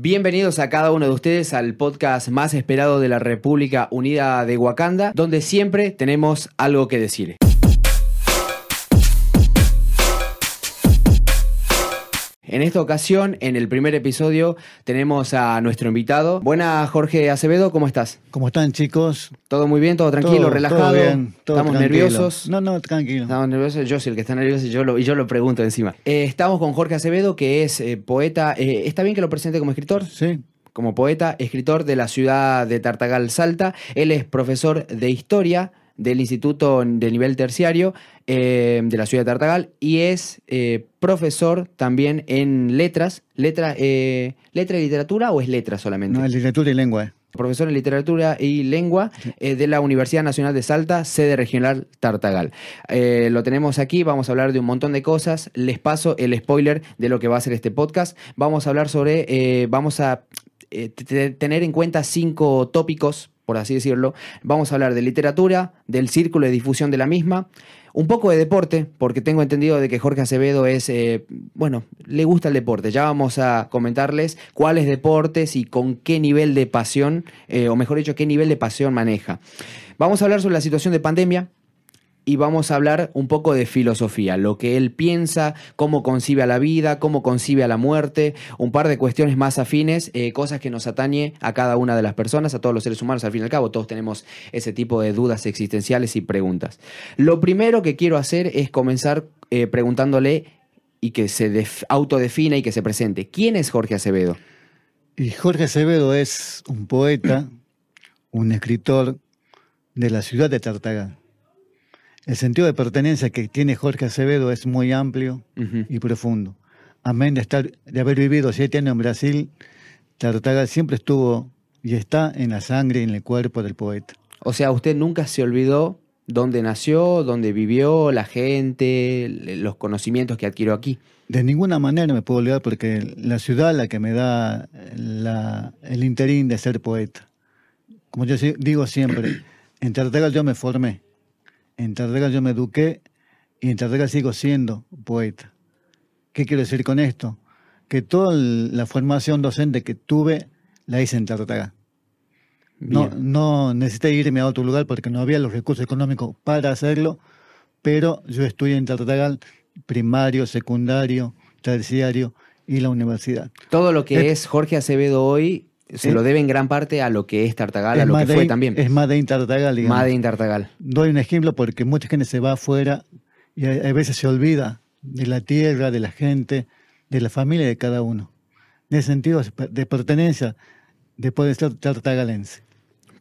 Bienvenidos a cada uno de ustedes al podcast más esperado de la República Unida de Wakanda, donde siempre tenemos algo que decir. En esta ocasión, en el primer episodio, tenemos a nuestro invitado. Buenas, Jorge Acevedo, ¿cómo estás? ¿Cómo están, chicos? ¿Todo muy bien? ¿Todo tranquilo? Todo- ¿Relajado? todo bien, todo ¿Estamos tranquilo. nerviosos? No, no, tranquilo. Estamos nerviosos, yo soy el que está nervioso y yo lo, y yo lo pregunto encima. Eh, estamos con Jorge Acevedo, que es eh, poeta. eh, ¿Está bien que lo presente como escritor? Sí, como poeta, escritor de la ciudad de Tartagal Salta. Él es profesor de historia del Instituto de Nivel Terciario eh, de la ciudad de Tartagal y es eh, profesor también en letras. Letra, eh, ¿Letra y literatura o es letra solamente? no, es literatura y lengua. profesor en literatura y lengua de la Universidad Nacional de Salta, sede regional Tartagal. Lo tenemos aquí, vamos a hablar de un montón de cosas. Les paso el spoiler de lo que va a ser este podcast. Vamos a hablar sobre, vamos a tener en cuenta cinco tópicos, por así decirlo. Vamos a hablar de literatura, del círculo de difusión de la misma. Un poco de deporte, porque tengo entendido de que Jorge Acevedo es, eh, bueno, le gusta el deporte. Ya vamos a comentarles cuáles deportes y con qué nivel de pasión, eh, o mejor dicho, qué nivel de pasión maneja. Vamos a hablar sobre la situación de pandemia, y vamos a hablar un poco de filosofía, lo que él piensa, cómo concibe a la vida, cómo concibe a la muerte, un par de cuestiones más afines, eh, cosas que nos atañe a cada una de las personas, a todos los seres humanos, al fin y al cabo, todos tenemos ese tipo de dudas existenciales y preguntas. Lo primero que quiero hacer es comenzar eh, preguntándole y que se def- autodefina y que se presente. ¿Quién es Jorge Acevedo? Y Jorge Acevedo es un poeta, un escritor de la ciudad de Tartagal. El sentido de pertenencia que tiene Jorge Acevedo es muy amplio y profundo. Amén de, estar, de haber vivido siete años en Brasil, Tartagal siempre estuvo y está en la sangre y en el cuerpo del poeta. O sea, usted nunca se olvidó dónde nació, dónde vivió, la gente, los conocimientos que adquirió aquí. De ninguna manera me puedo olvidar porque la ciudad la que me da la- el interín de ser poeta. Como yo digo siempre, en Tartagal yo me formé, en Tartagal yo me eduqué y en Tartagal sigo siendo poeta. ¿Qué quiero decir con esto? Que toda la formación docente que tuve la hice en Tartagal. No, no necesité irme a otro lugar porque no había los recursos económicos para hacerlo, pero yo estudié en Tartagal primario, secundario, terciario y la universidad. Todo lo que es Jorge Acevedo hoy se eh, lo debe en gran parte a lo que es Tartagal, a lo que fue también. Es Made in Tartagal, digamos. Made in Tartagal. Doy un ejemplo porque mucha gente se va afuera y a, a veces se olvida de la tierra, de la gente, de la familia de cada uno. En ese sentido de pertenencia, de poder ser tartagalense.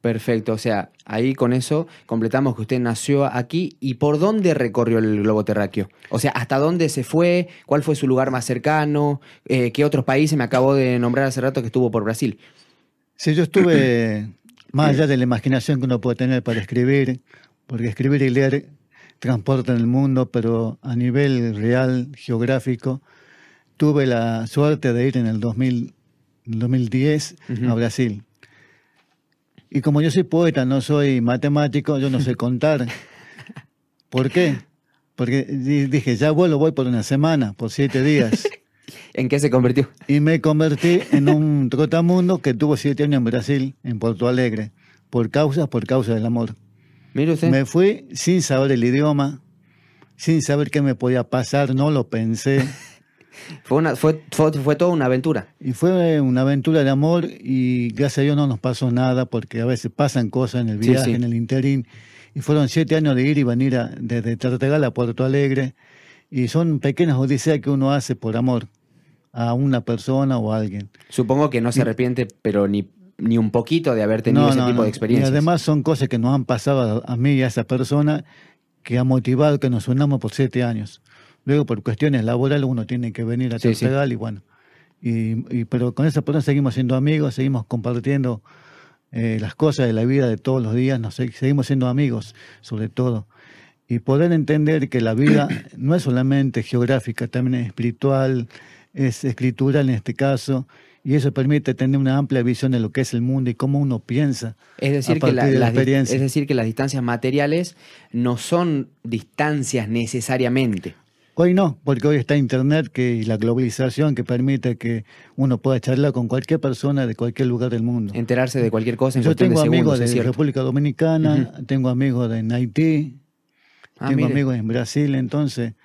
Perfecto, o sea, ahí con eso completamos que usted nació aquí y por dónde recorrió el globo terráqueo. O sea, hasta dónde se fue, cuál fue su lugar más cercano, eh, qué otros países me acabó de nombrar hace rato que estuvo por Brasil. Si yo estuve más allá de la imaginación que uno puede tener para escribir, porque escribir y leer transportan el mundo, pero a nivel real, geográfico, tuve la suerte de ir en el 2000, 2010 Ujú. a Brasil. Y como yo soy poeta, no soy matemático, yo no sé contar. ¿Por qué? Porque di- dije, ya vuelo, voy por una semana, por siete días. ¿En qué se convirtió? Y me convertí en un trotamundo que tuvo siete años en Brasil, en Porto Alegre, por causa, por causa del amor. Mire usted. Me fui sin saber el idioma, sin saber qué me podía pasar, no lo pensé. Fue, una, fue, fue, fue toda una aventura. Y fue una aventura de amor y gracias a Dios no nos pasó nada porque a veces pasan cosas en el Sí, viaje, sí. en el interín. Y fueron siete años de ir y venir a- desde Tartagal a Puerto Alegre. Y son pequeñas odiseas que uno hace por amor a una persona o a alguien. Supongo que no se arrepiente, pero ni, ni un poquito de haber tenido ese tipo de experiencias. Y además son cosas que nos han pasado a, a mí y a esa persona que ha motivado que nos unamos por siete años. Luego, por cuestiones laborales, uno tiene que venir a Sí, y bueno. Y, y- pero con esa persona seguimos siendo amigos, seguimos compartiendo eh, las cosas de la vida de todos los días, nos seguimos siendo amigos, sobre todo. Y poder entender que la vida no es solamente geográfica, también es espiritual, es escritural en este caso, y eso permite tener una amplia visión de lo que es el mundo y cómo uno piensa. Es decir, a que la- de la experiencia. es decir, que las distancias materiales no son distancias necesariamente. Hoy no, porque hoy está Internet que, y la globalización que permite que uno pueda charlar con cualquier persona de cualquier lugar del mundo. Enterarse de cualquier cosa en Yo tengo de amigos segundos, de. República Dominicana, tengo amigos de Haití, Ah, tengo mire. amigos en Brasil, entonces,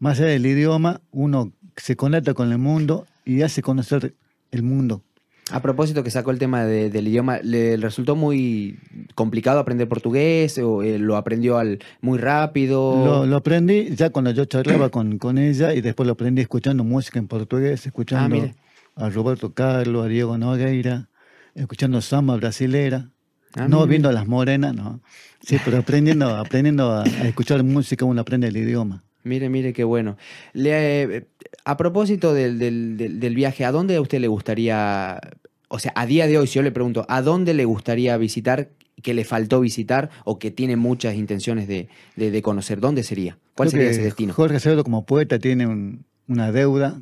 más allá del idioma, uno se conecta con el mundo y hace conocer el mundo. A propósito que sacó el tema de- del idioma, ¿le resultó muy complicado aprender portugués o eh, lo aprendió al, muy rápido? Lo, lo aprendí ya cuando yo charlaba con, con ella y después lo aprendí escuchando música en portugués, escuchando Ah, a Roberto Carlos, a Diego Nogueira, escuchando samba brasilera, Ah, no mire. viendo a las morenas, no. Sí, pero aprendiendo, aprendiendo a, a escuchar música uno aprende el idioma. Mire, mire qué bueno. Le, eh, a propósito del, del- del- del viaje, ¿a dónde a usted le gustaría, o sea, a día de hoy, si yo le pregunto, ¿a dónde le gustaría visitar que le faltó visitar o que tiene muchas intenciones de, de- de conocer? ¿Dónde sería? ¿Cuál Creo sería ese destino? Jorge Acevedo como poeta tiene un- una deuda,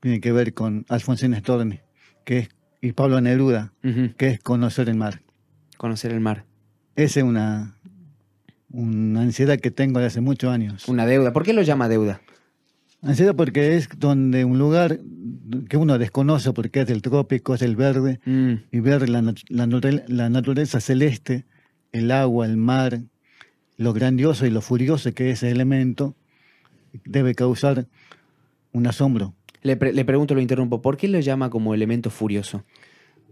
tiene que ver con Alfonsín Storni, que es, y Pablo Neruda, que es conocer el mar. Conocer el mar. Esa es una, una ansiedad que tengo de hace muchos años. Una deuda. ¿Por qué lo llama deuda? Ansiedad porque es donde un lugar que uno desconoce porque es del trópico, es del verde, Mm, y ver la, la naturaleza celeste, el agua, el mar, lo grandioso y lo furioso que es ese elemento, debe causar un asombro Le, pre- le pregunto, lo interrumpo, ¿por qué lo llama como elemento furioso?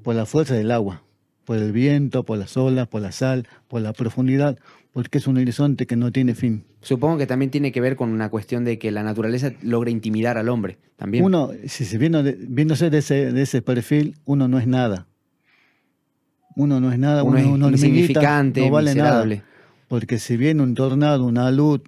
por la fuerza del agua, por el viento, por las olas, por la sal, por la profundidad, porque es un horizonte que no tiene fin. Supongo que también tiene que ver con una cuestión de que la naturaleza logra intimidar al hombre. También. Uno, si se viene viéndose de ese, de ese perfil, uno no es nada. Uno no es nada, Uno uno, es una insignificante, no vale miserable. nada. Porque si viene un tornado, una luz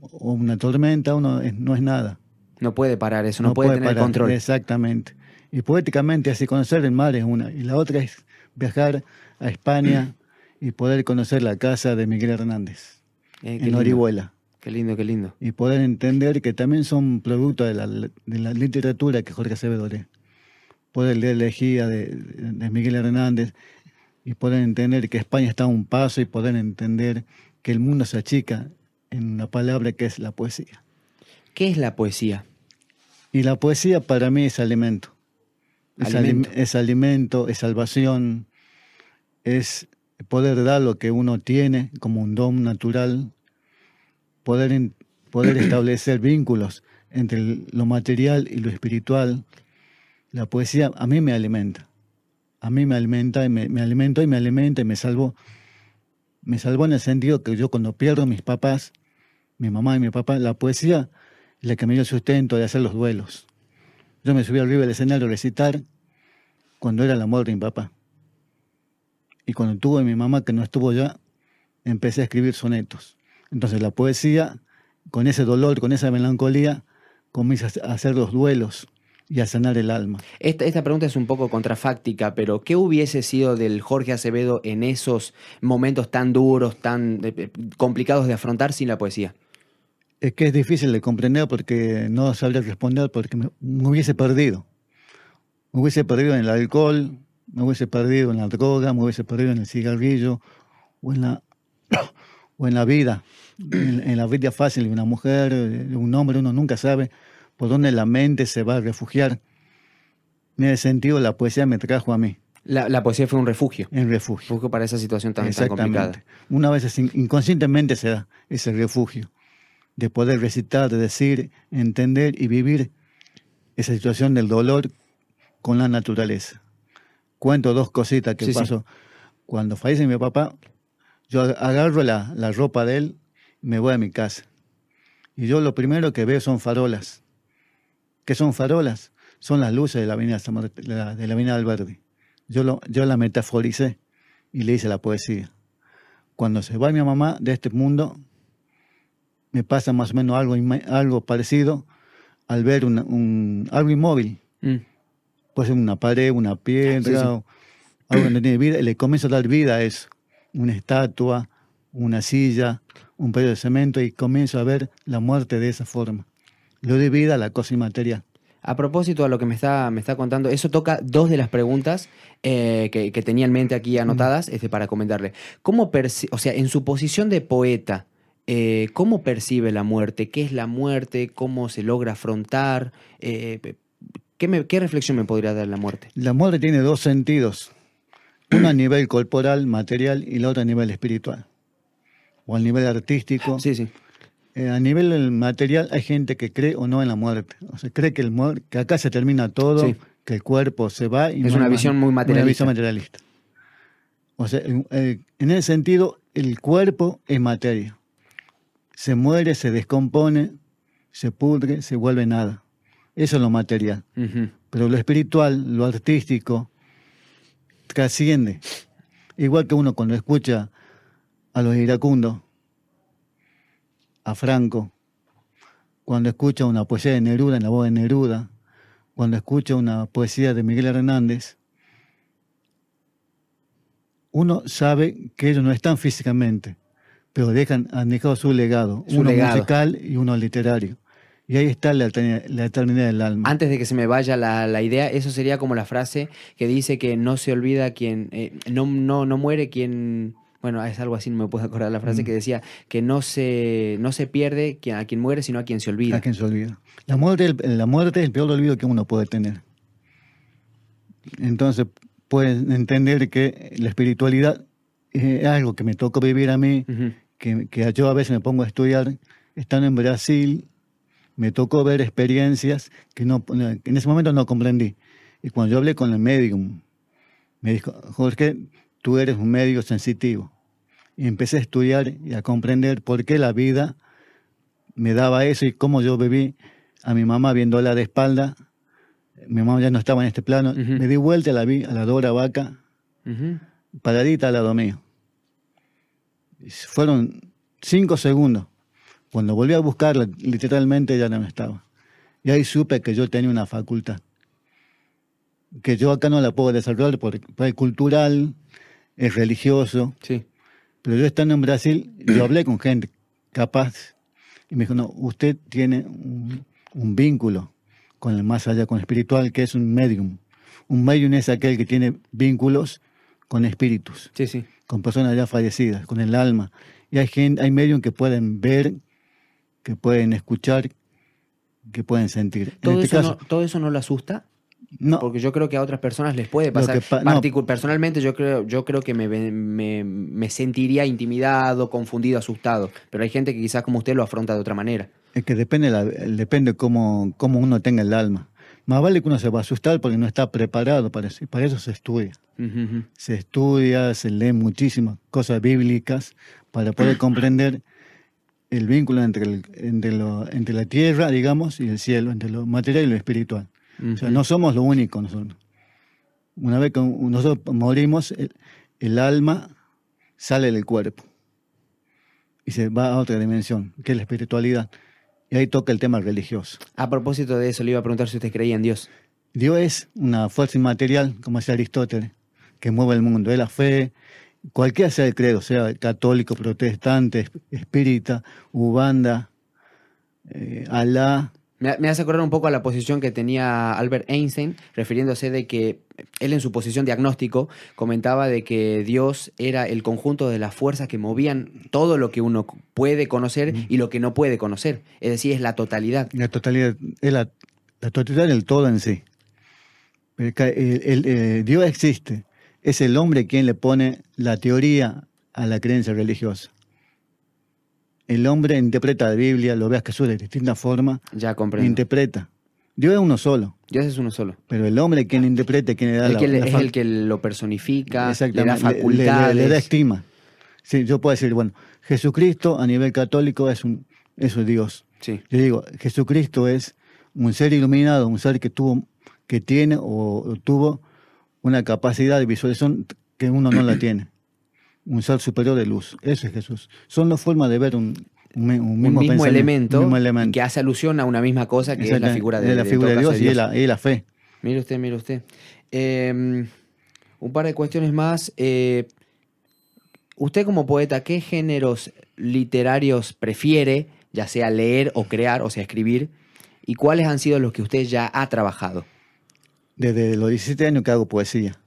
o una tormenta, uno es- no es nada. No puede parar eso, no, puede, tener parar. control. Exactamente. Y poéticamente, así conocer el mar es una. Y la otra es viajar a España y poder conocer la casa de Miguel Hernández Eh, en lindo. Orihuela. Qué lindo, qué lindo. Y poder entender que también son producto de la, de la literatura que Jorge Acevedo lee. Poder leer la elegía de, de Miguel Hernández y poder entender que España está a un paso y poder entender que el mundo se achica en una palabra que es la poesía. ¿Qué es la poesía? Y la poesía para mí es alimento. Es Alimento. alim- es alimento, es salvación, es poder dar lo que uno tiene como un don natural, poder, poder establecer vínculos entre lo material y lo espiritual. La poesía a mí me alimenta. A mí me alimenta y me, me alimento y me alimenta y me salvó. Me salvó en el sentido que yo cuando pierdo a mis papás, mi mamá y mi papá, la poesía es la que me dio el sustento de hacer los duelos. Yo me subí arriba del escenario a recitar cuando era la muerte de mi papá. Y cuando tuve a mi mamá que no estuvo ya, empecé a escribir sonetos. Entonces la poesía, con ese dolor, con esa melancolía, comienza a hacer los duelos y a sanar el alma. Esta, esta pregunta es un poco contrafáctica, pero ¿qué hubiese sido del Jorge Acevedo en esos momentos tan duros, tan eh, eh, complicados de afrontar sin la poesía? Es que es difícil de comprender porque no sabría responder porque me, me hubiese perdido. Me hubiese perdido en el alcohol, me hubiese perdido en la droga, me hubiese perdido en el cigarrillo o en la, o en la vida. En, en la vida fácil de una mujer, de un hombre, uno nunca sabe por dónde la mente se va a refugiar. En ese sentido, la poesía me trajo a mí, La, la poesía fue un refugio. en refugio. Refugio para esa situación tan, tan complicada. Exactamente. Una vez inconscientemente se da ese refugio de poder recitar, de decir, entender y vivir esa situación del dolor con la naturaleza. Cuento dos cositas que Sí, sí. pasó. Cuando fallece mi papá, yo ag- agarro la, la ropa de él y me voy a mi casa. Y yo lo primero que veo son farolas. ¿Qué son farolas? Son las luces de la avenida, de la, avenida Alberdi. Yo, lo, yo la metaforicé y le hice la poesía. Cuando se va mi mamá de este mundo, me pasa más o menos algo, algo parecido al ver una- un, algo inmóvil. Mm. Puede ser una pared, una piedra, Sí, sí. o algo que no tiene vida, y le comienzo a dar vida a eso. Una estatua, una silla, un pedazo de cemento, y comienzo a ver la muerte de esa forma. Le doy vida a la cosa inmaterial. A propósito a lo que me está, me está contando, eso toca dos de las preguntas eh, que, que tenía en mente aquí anotadas este, para comentarle. ¿Cómo o sea, en su posición de poeta, eh, ¿cómo percibe la muerte? ¿Qué es la muerte? ¿Cómo se logra afrontar? Eh, ¿qué, me- qué reflexión me podría dar la muerte? La muerte tiene dos sentidos. Uno a nivel corporal, material, y la otra a nivel espiritual. O a nivel artístico. Sí, sí. Eh, a nivel material hay gente que cree o no en la muerte. O sea, cree que, el muer- que acá se termina todo, Sí. que el cuerpo se va. Y Es no una visión muy Una materialista. visión materialista. O sea, eh, en ese sentido, el cuerpo es materia. Se muere, se descompone, se pudre, se vuelve nada. Eso es lo material. Pero lo espiritual, lo artístico, trasciende. Igual que uno cuando escucha a los iracundos, a Franco, cuando escucha una poesía de Neruda en la voz de Neruda, cuando escucha una poesía de Miguel Hernández, uno sabe que ellos no están físicamente, pero dejan, han dejado su legado, Su uno legado. musical y uno literario. Y ahí está la eternidad, la eternidad del alma. Antes de que se me vaya la, la idea, eso sería como la frase que dice que no se olvida quien, eh, no, no, no muere quien, bueno, es algo así, no me puedo acordar la frase Mm. que decía que no se, no se pierde quien, a quien muere, sino a quien se olvida. A quien se olvida. La muerte, la muerte es el peor olvido que uno puede tener. Entonces, pueden entender que la espiritualidad es algo que me tocó vivir a mí, que, que yo a veces me pongo a estudiar. Estando en Brasil, me tocó ver experiencias que, no, en ese momento no comprendí. Y cuando yo hablé con el médium, me dijo, Jorge, tú eres un médico sensitivo. Y empecé a estudiar y a comprender por qué la vida me daba eso y cómo yo viví a mi mamá viéndola de espalda. Mi mamá ya no estaba en este plano. Me di vuelta la vi a la Dora Vaca Ujú. paradita al lado mío. Fueron cinco segundos. Cuando volví a buscarla, literalmente ya no estaba. Y ahí supe que yo tenía una facultad. Que yo acá no la puedo desarrollar porque es cultural, es religioso. Sí. Pero yo estando en Brasil, yo hablé con gente capaz. Y me dijo, no, usted tiene un, un vínculo con el más allá, con el espiritual, que es un medium. Un medium es aquel que tiene vínculos con espíritus Sí, sí. con personas ya fallecidas, con el alma. Y hay gente, hay medios que pueden ver, que pueden escuchar, que pueden sentir. ¿Todo, en este eso caso, no, ¿Todo eso no le asusta? no, Porque yo creo que a otras personas les puede Lo pasar. pa- no. Personalmente yo creo, yo creo que me, me, me sentiría intimidado, confundido, asustado. Pero hay gente que quizás como usted lo afronta de otra manera. es que depende, la, depende cómo, cómo uno tenga el alma. Más vale que uno se va a asustar porque no está preparado para eso. y Para eso se estudia. Se estudia, se lee muchísimas cosas bíblicas para poder comprender el vínculo entre, el- entre, lo- entre la tierra, digamos, y el cielo, entre lo material y lo espiritual. O sea, Ujú. no somos lo único nosotros. Una vez que nosotros morimos, el, el alma sale del cuerpo y se va a otra dimensión, que es la espiritualidad. Y ahí toca el tema religioso. A propósito de eso, le iba a preguntar si usted creía en Dios. Dios es una fuerza inmaterial, como decía Aristóteles, que mueve el mundo. Es la fe, cualquiera sea el credo, sea católico, protestante, espírita, ubanda, eh, Alá, Me, me hace acordar un poco a la posición que tenía Albert Einstein, refiriéndose de que él en su posición diagnóstico comentaba de que Dios era el conjunto de las fuerzas que movían todo lo que uno puede conocer y lo que no puede conocer. Es decir, es la totalidad. La totalidad, es la, la totalidad del todo en sí. El- eh, Dios existe. Es el hombre quien le pone la teoría a la creencia religiosa. El hombre interpreta la Biblia, lo ve a Jesús de distintas formas, Ya comprendo. interpreta. Dios es uno solo, Dios es uno solo. pero el hombre quien interpreta, quien le da El la, que le- la es el que lo personifica, le da le- le- facultades. le da estima. Sí, yo puedo decir, bueno, Jesucristo a nivel católico es un, es un Dios. Sí. Yo digo, Jesucristo es un ser iluminado, un ser que tuvo, que tiene o, o tuvo una capacidad de visualización que uno no la tiene. Un ser superior de luz. Eso es Jesús. Son las formas de ver un, un, mi- un Un mismo, elemento, un mismo elemento. que hace alusión a una misma cosa que es la figura de, Es la de- en figura de Dios, y la, y la fe. Mire usted, mire usted. Eh, un par de cuestiones más. Eh, usted como poeta, ¿qué géneros literarios prefiere, ya sea leer o crear, o sea, escribir? ¿Y cuáles han sido los que usted ya ha trabajado? Desde los 17 años que hago poesía.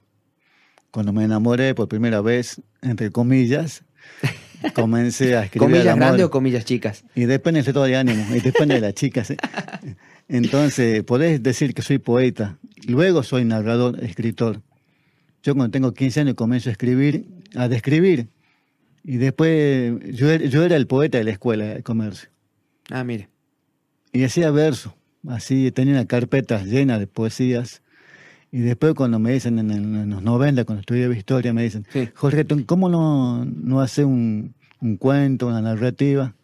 Cuando me enamoré por primera vez, entre comillas, comencé a escribir. ¿Comillas grandes o comillas chicas? Y depende del estado de ánimo, y depende de las chicas. ¿eh? Entonces, podés decir que soy poeta. Luego soy narrador, escritor. Yo cuando tengo 15 años comienzo a escribir, a describir. Y después yo, era- yo era el poeta de la escuela de comercio. Ah, mire. Y hacía verso. Así tenía una carpeta llena de poesías. Y después cuando me dicen en, en los 90, cuando estudiaba historia, me dicen, Sí. Jorge, ¿tú ¿cómo no, no hace un, un cuento, una narrativa?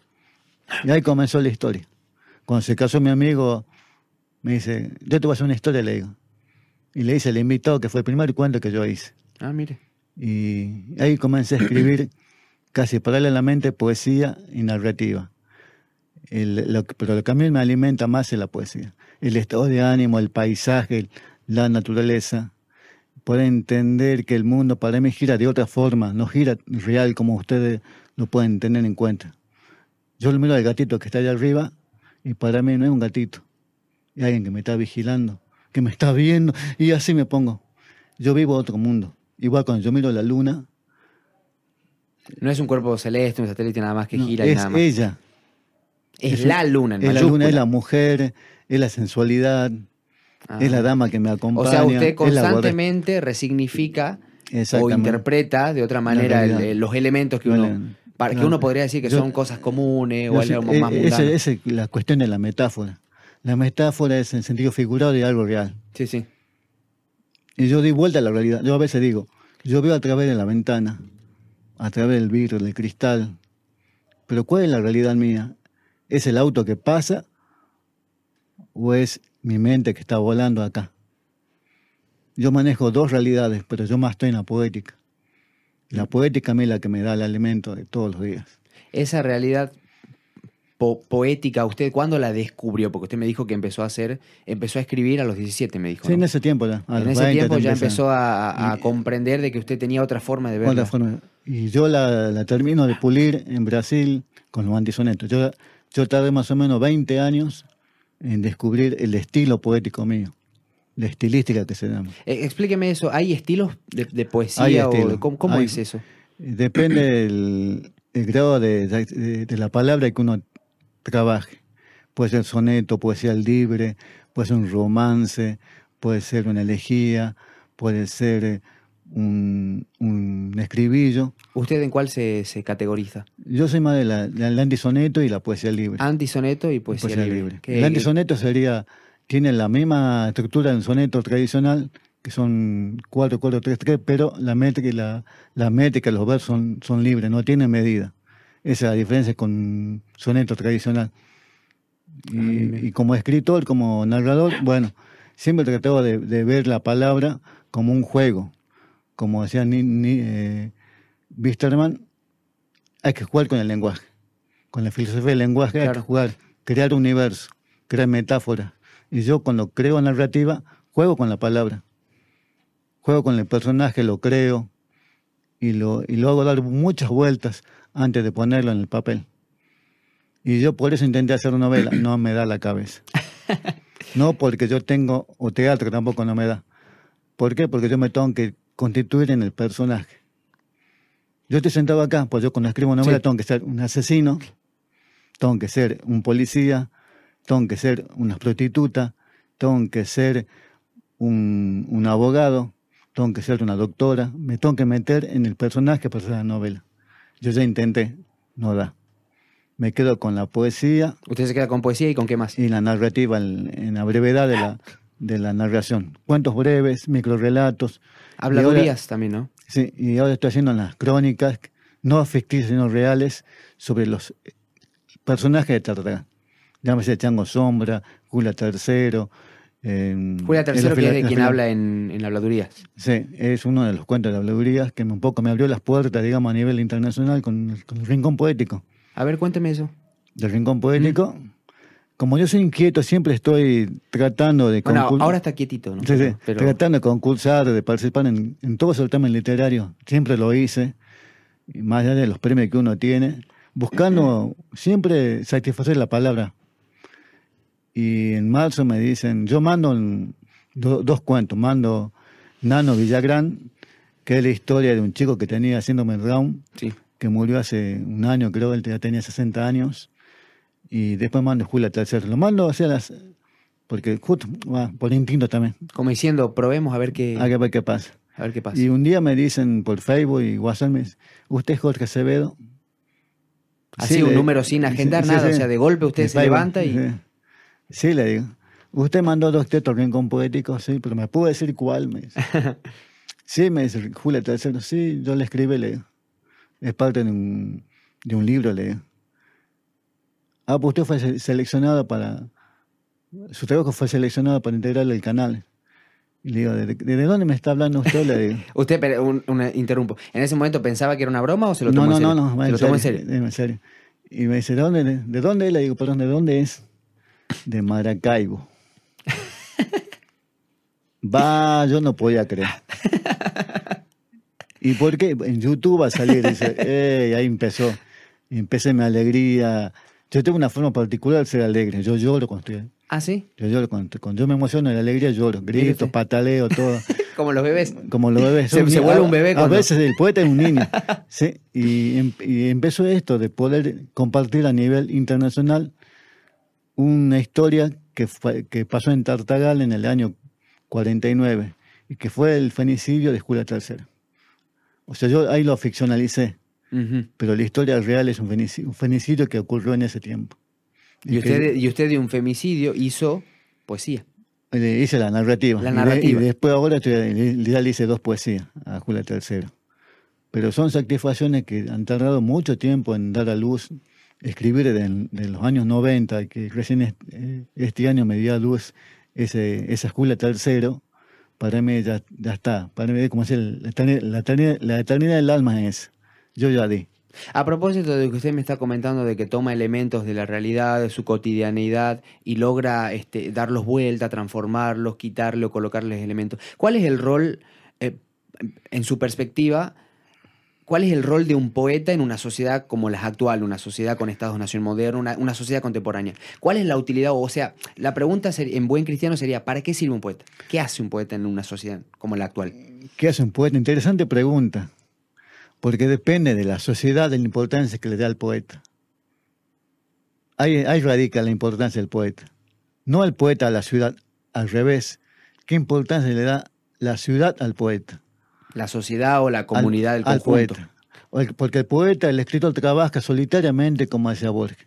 Y ahí comenzó la historia. Cuando se casó mi amigo, me dice, yo te voy a hacer una historia, le digo. Y le hice el invitado, que fue el primer cuento que yo hice. Ah, mire. Y ahí comencé a escribir casi paralelamente poesía y narrativa. El- lo pero lo que a mí me alimenta más es la poesía. El estado de ánimo, el paisaje, el- la naturaleza. Poder entender que el mundo para mí gira de otra forma, no gira real como ustedes lo pueden tener en cuenta. Yo lo miro al gatito que está allá arriba y para mí no es un gatito. Es alguien que me está vigilando, que me está viendo y así me pongo. Yo vivo otro mundo. Igual cuando yo miro la luna, No es un cuerpo celeste, un satélite nada más que no, gira y es nada más. ella. es es la luna, en Es la luna, es la mujer, es la sensualidad, Ah. es la dama que me O acompaña. sea, usted constantemente resignifica o interpreta de otra manera el- realidad. el- los elementos que uno, para, que uno podría decir que Yo- son cosas comunes o algo más eh, mundano. esa- esa es la cuestión de la metáfora. La metáfora es en sentido figurado de algo real. Sí, sí. Y yo di vuelta a la realidad. Yo a veces digo, yo veo a través de la ventana, a través del vidrio, del cristal. Pero ¿cuál es la realidad mía? ¿Es el auto que pasa o es mi mente que está volando acá? Yo manejo dos realidades, pero yo más estoy en la poética. La poética a mí es la que me da el alimento de todos los días. Esa realidad po- poética, ¿usted cuándo la descubrió? Porque usted me dijo que empezó a hacer, empezó a escribir a los 17, me dijo. Sí, ¿no? en ese tiempo ya. En ese 20 tiempo ya empezó a, a Y- comprender de que usted tenía otra forma de verla. Otra forma. Y yo la, la termino de pulir en Brasil con los antisonetos. Yo, yo tardé más o menos 20 años en descubrir el estilo poético mío, la estilística que se llama. Eh, explíqueme eso, ¿hay estilos de, de poesía Hay o de- estilos. cómo, cómo Hay- es eso? Depende del el grado de, de- de la palabra que uno trabaje. Puede ser soneto, poesía libre, puede ser un romance, puede ser una elegía, puede ser eh, un, un escribillo. ¿Usted en cuál se, se categoriza? Yo soy más de la- del antisoneto y la poesía libre. Antisoneto y poesía, Poesía libre. El antisoneto sería, tiene la misma estructura de un soneto tradicional, que son 4, 4, 3, 3, pero la métrica y la, la métrica, los versos son, son libres, no tienen medida. Esa es la diferencia con soneto tradicional. Y, Ah, y como escritor, como narrador, bueno, siempre he tratado de, de ver la palabra como un juego. Como decía ni, ni, eh, Wisterman, hay que jugar con el lenguaje. Con la filosofía del lenguaje hay que jugar, crear universo, crear metáforas. Y yo cuando creo narrativa, juego con la palabra. Juego con el personaje, lo creo y lo, y lo hago dar muchas vueltas antes de ponerlo en el papel. Y yo por eso intenté hacer novela, no me da la cabeza. No porque yo tengo, o teatro tampoco no me da. ¿Por qué? Porque yo me tengo que constituir en el personaje. Yo estoy sentado acá, pues yo cuando escribo novela Sí. tengo que ser un asesino, tengo que ser un policía, tengo que ser una prostituta, tengo que ser un, un abogado, tengo que ser una doctora, me tengo que meter en el personaje para hacer la novela. Yo ya intenté, no da. Me quedo con la poesía Usted se queda con poesía y con qué más. y la narrativa en, en la brevedad de la, de la narración. Cuentos breves, microrelatos. Habladurías también, ¿no? Sí, y ahora estoy haciendo las crónicas, no ficticias, sino reales, sobre los eh, personajes de Tartagal. Llámese Chango Sombra, Julia Tercero. eh, Julia en la Tercero, que es de quien habla en, en Habladurías. Sí, es uno de los cuentos de habladurías que un poco me abrió las puertas, digamos, a nivel internacional con el Rincón Poético. A ver, cuénteme eso. Del Rincón Poético. Como yo soy inquieto, siempre estoy tratando de... Bueno, ahora está quietito, ¿no? Sí, sí, Pero- tratando de concursar, de participar en, en todo certamen literario. Siempre lo hice, y más allá de los premios que uno tiene, buscando siempre satisfacer la palabra. Y en marzo me dicen, yo mando do- dos cuentos, mando Nano Villagrán, que es la historia de un chico que tenía síndrome Down, sí. que murió hace un año, creo, él ya tenía 60 años. Y después mando Julia Tercero. Lo mando hacia las. Porque justo, va, por instinto también. Como diciendo, probemos a ver qué, A ver qué pasa. a ver qué pasa. Y un día me dicen por Facebook y WhatsApp, me dicen, ¿usted es Jorge Acevedo? Así, Sí, un le- número sin agendar sí, nada. sí. O sea, de golpe usted se Facebook, levanta y. Sí. Le digo. Usted mandó dos textos al rincón poético, sí, pero ¿me puede decir cuál? Me dice. sí, me dice Julia Tercero, sí, yo le escribí, le digo. Es parte de un, de un libro, le digo. Ah, pues usted fue se- seleccionado para. Su trabajo fue seleccionado para integrarle el canal. Y le digo, ¿de, de dónde me está hablando usted? Le digo. Usted, pero, un- una- interrumpo. ¿En ese momento pensaba que era una broma o se lo no, tomó no, en no, serio? no, va se en lo tomó en serio, en serio. Y me dice, ¿de dónde, ¿de dónde? Le digo, perdón, ¿de dónde es? De Maracaibo. Va, yo no podía creer. ¿Y por qué? En YouTube va a salir, dice, "Ey", ahí empezó. Empecé mi alegría. Yo tengo una forma particular de ser alegre. Yo lloro cuando estoy. ¿Ah, sí? Yo lloro cuando, cuando yo me emociono de la alegría, lloro. Grito, pataleo, todo. Como los bebés. Como los bebés. Se- vuelve a- un bebé A veces el poeta es un niño. ¿sí? y, em- y empezó esto de poder compartir a nivel internacional una historia que, fue- que pasó en Tartagal en el año 49 y que fue el femicidio de Julia III. O sea, yo ahí lo ficcionalicé, Ujú. pero la historia real es un femicidio, un femicidio que ocurrió en ese tiempo. y, que- usted, y usted de un femicidio hizo poesía. Le hice la narrativa. La Y de- narrativa. Y, después ahora estoy- le- le hice dos poesías a Julia III. Pero son satisfacciones que han tardado mucho tiempo en dar a luz. Escribir de, de los años 90, que recién eh, este año me dio a luz ese, esa Julia III, para mí ya, ya está. Para mí, como la eternidad, la, eternidad, la eternidad del alma es. Yo ya di. A propósito de que usted me está comentando de que toma elementos de la realidad, de su cotidianidad y logra este, darlos vuelta, transformarlos, quitarle o colocarles elementos. ¿Cuál es el rol, eh, en su perspectiva, cuál es el rol de un poeta en una sociedad como la actual, una sociedad con Estados-Nación moderno, una, una sociedad contemporánea? ¿Cuál es la utilidad? O sea, la pregunta ser- en buen cristiano sería, ¿para qué sirve un poeta? ¿Qué hace un poeta en una sociedad como la actual? ¿Qué hace un poeta? Interesante pregunta. Porque depende de la sociedad, de la importancia que le da al poeta. Ahí, ahí radica la importancia del poeta. No el poeta a la ciudad, al revés. ¿Qué importancia le da la ciudad al poeta? La sociedad o la Al- comunidad del al conjunto. poeta. El- Porque el poeta, el escritor, trabaja solitariamente, como decía Borges.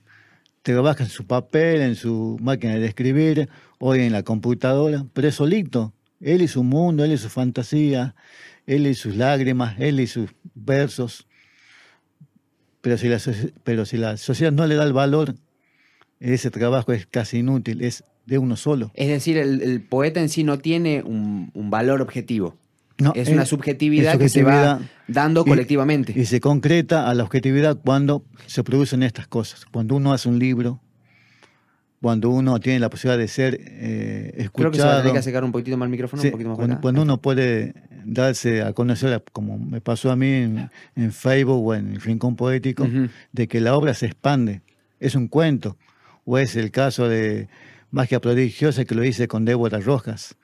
Trabaja en su papel, en su máquina de escribir, hoy en la computadora, pero es solito. Él y su mundo, él y su fantasía, él y sus lágrimas, él y sus versos. Pero si la, pero si la sociedad no le da el valor, ese trabajo es casi inútil, es de uno solo. Es decir, el, el poeta en sí no tiene un, un valor objetivo. No, es una es- subjetividad, es que se va subjetividad dando y- colectivamente. Y se concreta a la objetividad cuando se producen estas cosas. Cuando uno hace un libro, cuando uno tiene la posibilidad de ser eh, Creo que se va a escuchado. tener que acercar un poquitito más el micrófono, Sí, un poquito más cuando, cuando uno puede darse a conocer, como me pasó a mí en, en Facebook o en el Rincón Poético, de que la obra se expande. Es un cuento. O es el caso de Magia Prodigiosa que lo hice con Débora Rojas,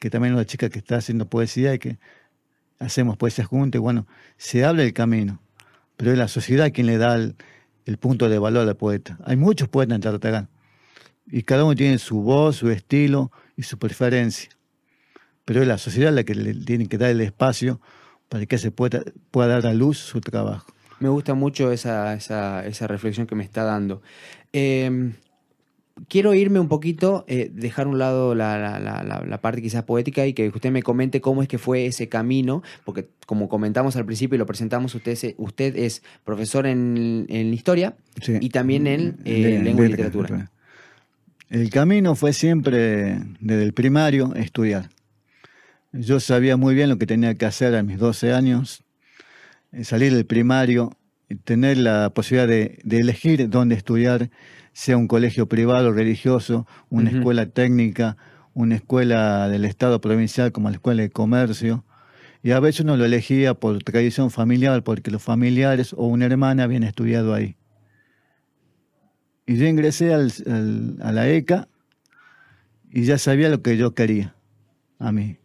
que también es una chica que está haciendo poesía y que hacemos poesía juntos. Y bueno, se habla del camino, pero es la sociedad quien le da el, el punto de valor al poeta. Hay muchos poetas en Tartagán y cada uno tiene su voz, su estilo y su preferencia. Pero es la sociedad la que le tiene que dar el espacio para que ese poeta pueda dar a luz su trabajo. Me gusta mucho esa, esa, esa reflexión que me está dando. Eh, quiero irme un poquito, eh, dejar a un lado la, la- la- parte quizás poética y que usted me comente cómo es que fue ese camino, porque como comentamos al principio y lo presentamos, usted, es- usted es profesor en, en historia Sí. y también en eh, Le- lengua y literatura. El camino fue siempre desde el primario estudiar. Yo sabía muy bien lo que tenía que hacer a mis 12 años, eh, salir del primario, tener la posibilidad de, de elegir dónde estudiar, sea un colegio privado, religioso, una escuela técnica, una escuela del Estado provincial como la Escuela de Comercio. Y a veces uno lo elegía por tradición familiar, porque los familiares o una hermana habían estudiado ahí. Y yo ingresé al- al- a la ECA y ya sabía lo que yo quería a mí.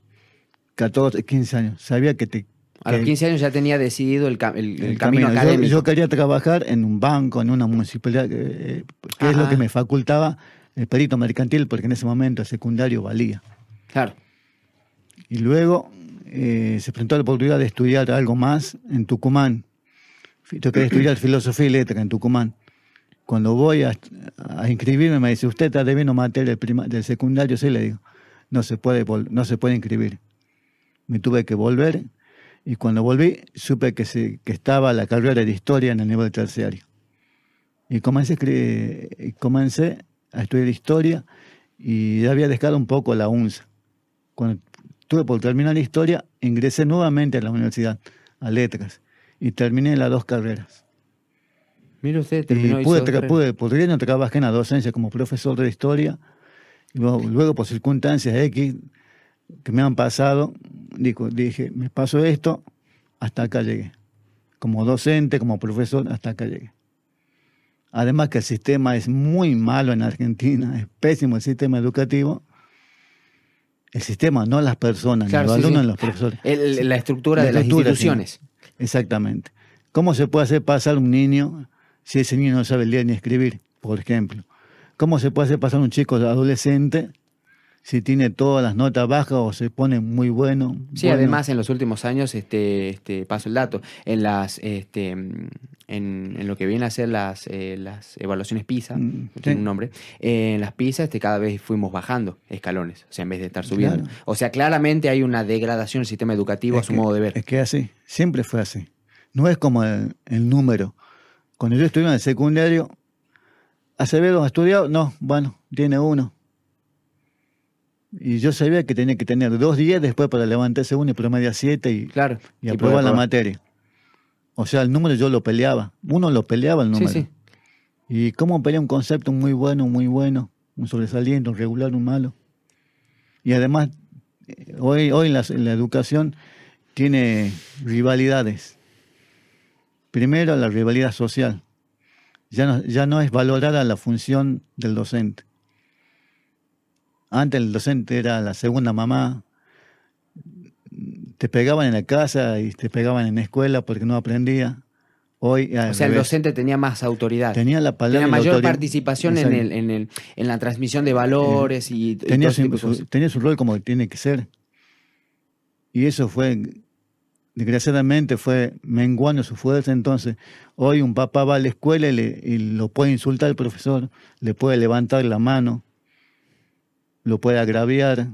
14, 15 años. Sabía que te- A los que- 15 años ya tenía decidido el, el- el camino. Yo- académico. Yo, quería trabajar en un banco, en una municipalidad, eh, que es lo que me facultaba el perito mercantil, porque en ese momento el secundario valía. Claro. Y luego eh, se presentó la oportunidad de estudiar algo más en Tucumán. Yo quería estudiar filosofía y letra en Tucumán. Cuando voy a, a inscribirme, me dice, ¿usted está debiendo materia del, del secundario? Sí, le digo, no se, puede, no se puede inscribir. Me tuve que volver y cuando volví supe que, se, que estaba la carrera de historia en el nivel terciario. Y comencé comencé a estudiar historia y ya había dejado un poco la UNSA. Cuando tuve por terminar historia, ingresé nuevamente a la universidad, a letras, y terminé las dos carreras. Mire usted, terminó Y pude, tra- pude, por riesgo trabajé en la docencia como profesor de historia, y luego, por circunstancias X que me han pasado, digo, dije, me pasó esto, hasta acá llegué. Como docente, como profesor, hasta acá llegué. Además que el sistema es muy malo en Argentina, es pésimo el sistema educativo. El sistema, no las personas, Claro, ni los sí, alumnos sí. los profesores. El- la estructura La de las instituciones. sí. Exactamente. ¿Cómo se puede hacer pasar un niño si ese niño no sabe leer ni escribir, por ejemplo? ¿Cómo se puede hacer pasar un chico adolescente si tiene todas las notas bajas o se pone muy bueno? Sí, bueno? además en los últimos años, este, este, paso el dato, en las, este, en, en lo que viene a ser las, eh, las evaluaciones PISA, Mm, tiene sí. un nombre, eh, en las PISA este, cada vez fuimos bajando escalones, o sea, en vez de estar subiendo. Claro. O sea, claramente hay una degradación del sistema educativo a su que- modo de ver. Es que así, siempre fue así. No es como el, el número. Cuando yo estuve en el secundario, ¿Acevedo ha estudiado? No, bueno, tiene uno. Y yo sabía que tenía que tener dos días después para levantarse uno y promedia siete y, Claro. y poder aprobar la materia. O sea, el número yo lo peleaba. Uno lo peleaba el Sí, número. sí. Y cómo pelea un concepto muy bueno, muy bueno, un sobresaliente, un regular, un malo. Y además, eh, hoy, hoy la, la educación tiene rivalidades. Primero, la rivalidad social. Ya no, ya no es valorada la función del docente. Antes el docente era la segunda mamá. Te pegaban en la casa y te pegaban en la escuela porque no aprendía. Hoy, O sea, el docente tenía más autoridad. tenía la palabra Tenía mayor autoridad. participación en, el, en, el, en la transmisión de valores y, tenía, su, tenía su rol como tiene que ser. Y eso fue, desgraciadamente, fue menguando su fuerza. Entonces, hoy un papá va a la escuela y, le- y lo puede insultar al profesor, le puede levantar la mano, lo puede agraviar.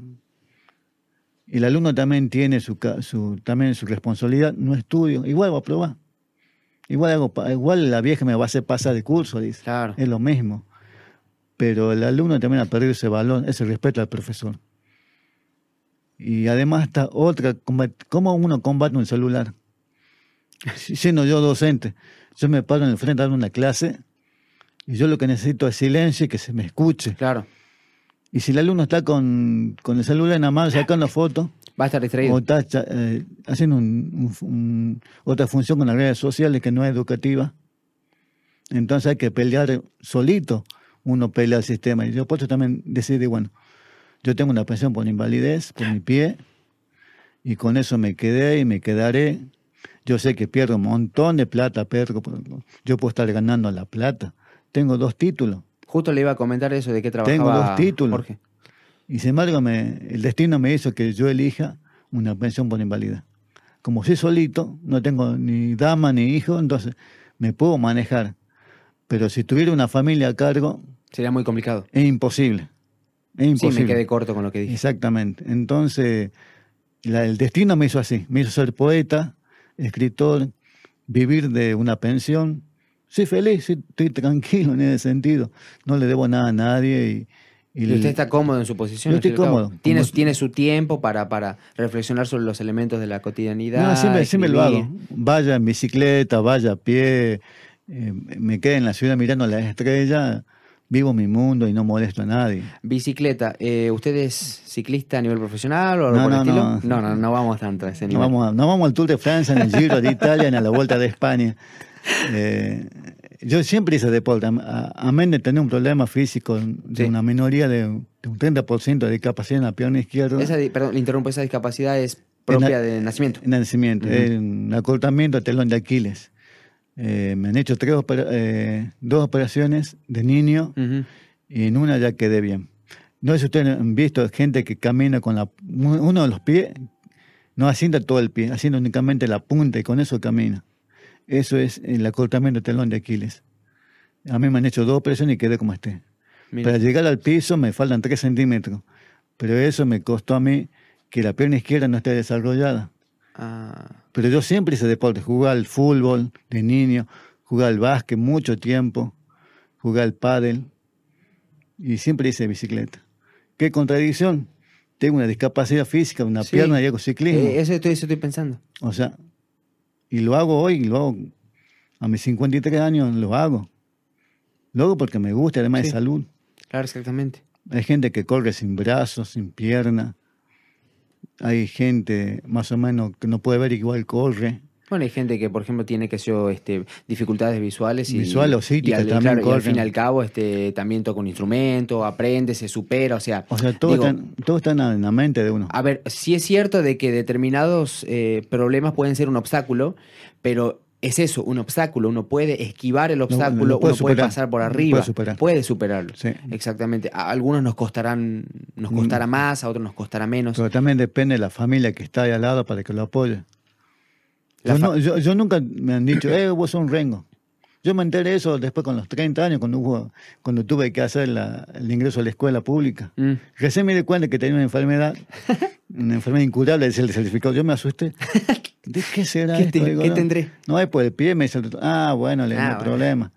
Y el alumno también tiene su, su, también su responsabilidad. No estudio, igual va a probar. Igual, hago, igual la vieja me va a hacer pasar de curso, dice. Claro. Es lo mismo. Pero el alumno también ha perdido ese valor, ese respeto al profesor. Y además está otra, ¿cómo uno combate un celular? Si- Siendo yo docente, yo me paro en el frente a dar una clase y yo lo que necesito es silencio y que se me escuche. Claro. Y si el alumno está con, con el celular en la mano sacando fotos Va a estar distraído. o está eh, haciendo un- un- un- otra función con las redes sociales que no es educativa, entonces hay que pelear solito. Uno pelea el sistema. Y yo por eso también decidí, bueno, yo tengo una pensión por invalidez, por mi pie, y con eso me quedé y me quedaré. Yo sé que pierdo un montón de plata, pero yo puedo estar ganando la plata. Tengo dos títulos. Justo le iba a comentar eso de Tengo trabajaba dos títulos. Jorge. Y sin embargo, me- el destino me hizo que yo elija una pensión por invalidez. Como soy solito, no tengo ni dama ni hijo, entonces me puedo manejar. Pero si tuviera una familia a cargo, Sería muy complicado. es imposible. Es Sí, imposible. me quedé corto con lo que dije. Exactamente. Entonces, la- el destino me hizo así. Me hizo ser poeta, escritor, vivir de una pensión. Soy feliz, sí, estoy tranquilo en ese sentido. No le debo nada a nadie. Y, y Y usted está cómodo en su posición. Yo estoy cómodo. Tiene, Como- tiene su tiempo para, para reflexionar sobre los elementos de la cotidianidad. No, siempre, siempre lo hago. Vaya en bicicleta, vaya a pie, eh, me quedo en la ciudad mirando las estrellas, vivo mi mundo y no molesto a nadie. Bicicleta, eh, ¿usted es ciclista a nivel profesional o algo No, por el no, estilo? no. No, no, no vamos tanto a ese No nivel. vamos, a- no vamos al Tour de Francia, ni al Giro de Italia, ni a la Vuelta de España. Eh, yo siempre hice deporte, a- amén de tener un problema físico de Sí. una minoría de, de un 30% de discapacidad en la pierna izquierda. Esa, perdón, le interrumpo, esa discapacidad es propia de nacimiento. En nacimiento, un acortamiento telón de Aquiles. Eh, me han hecho tres eh, dos operaciones de niño y en una ya quedé bien. No sé si ustedes han visto gente que camina con la, uno de los pies, no asienta todo el pie, haciendo únicamente la punta y con eso camina. Eso es el acortamiento del telón de Aquiles. A mí me han hecho dos operaciones y quedé como esté. Para llegar al piso me faltan tres centímetros. Pero eso me costó a mí que la pierna izquierda no esté desarrollada. Ah. Pero yo siempre hice deporte, jugué al fútbol de niño, jugué al básquet mucho tiempo, jugué al pádel y siempre hice bicicleta. ¿Qué contradicción? Tengo una discapacidad física, una pierna y hago ciclismo. Eh, eso, estoy, eso estoy pensando. O sea, y lo hago hoy, lo hago a mis 53 años, lo hago. Lo hago porque me gusta, además de salud. Claro, exactamente. Hay gente que corre sin brazos, sin pierna. Hay gente más o menos que no puede ver igual corre. Bueno, hay gente que, por ejemplo, tiene que ser este, dificultades visuales y, Visual o y, al, también y al fin y al cabo este, también toca un instrumento, aprende, se supera, o sea... O sea, todo, está, todo está en la mente de uno. A ver, sí es cierto de que determinados eh, problemas pueden ser un obstáculo, pero es eso, un obstáculo. Uno puede esquivar el obstáculo, uno puede pasar por arriba, puede, superarlo. Exactamente. A algunos nos costarán, nos costará mm. más, a otros nos costará menos. Pero también depende de la familia que está ahí al lado para que lo apoye. Yo, nunca me han dicho, eh, vos sos un rengo. Yo me enteré eso después con los 30 años, cuando, hubo, cuando tuve que hacer el ingreso a la escuela pública. Mm. Recién me di cuenta que tenía una enfermedad, una enfermedad incurable, es el certificado. Yo me asusté. ¿De qué será ¿Qué, ¿qué tendré? No, es por el pie, me dice ah, bueno, le ah, problema.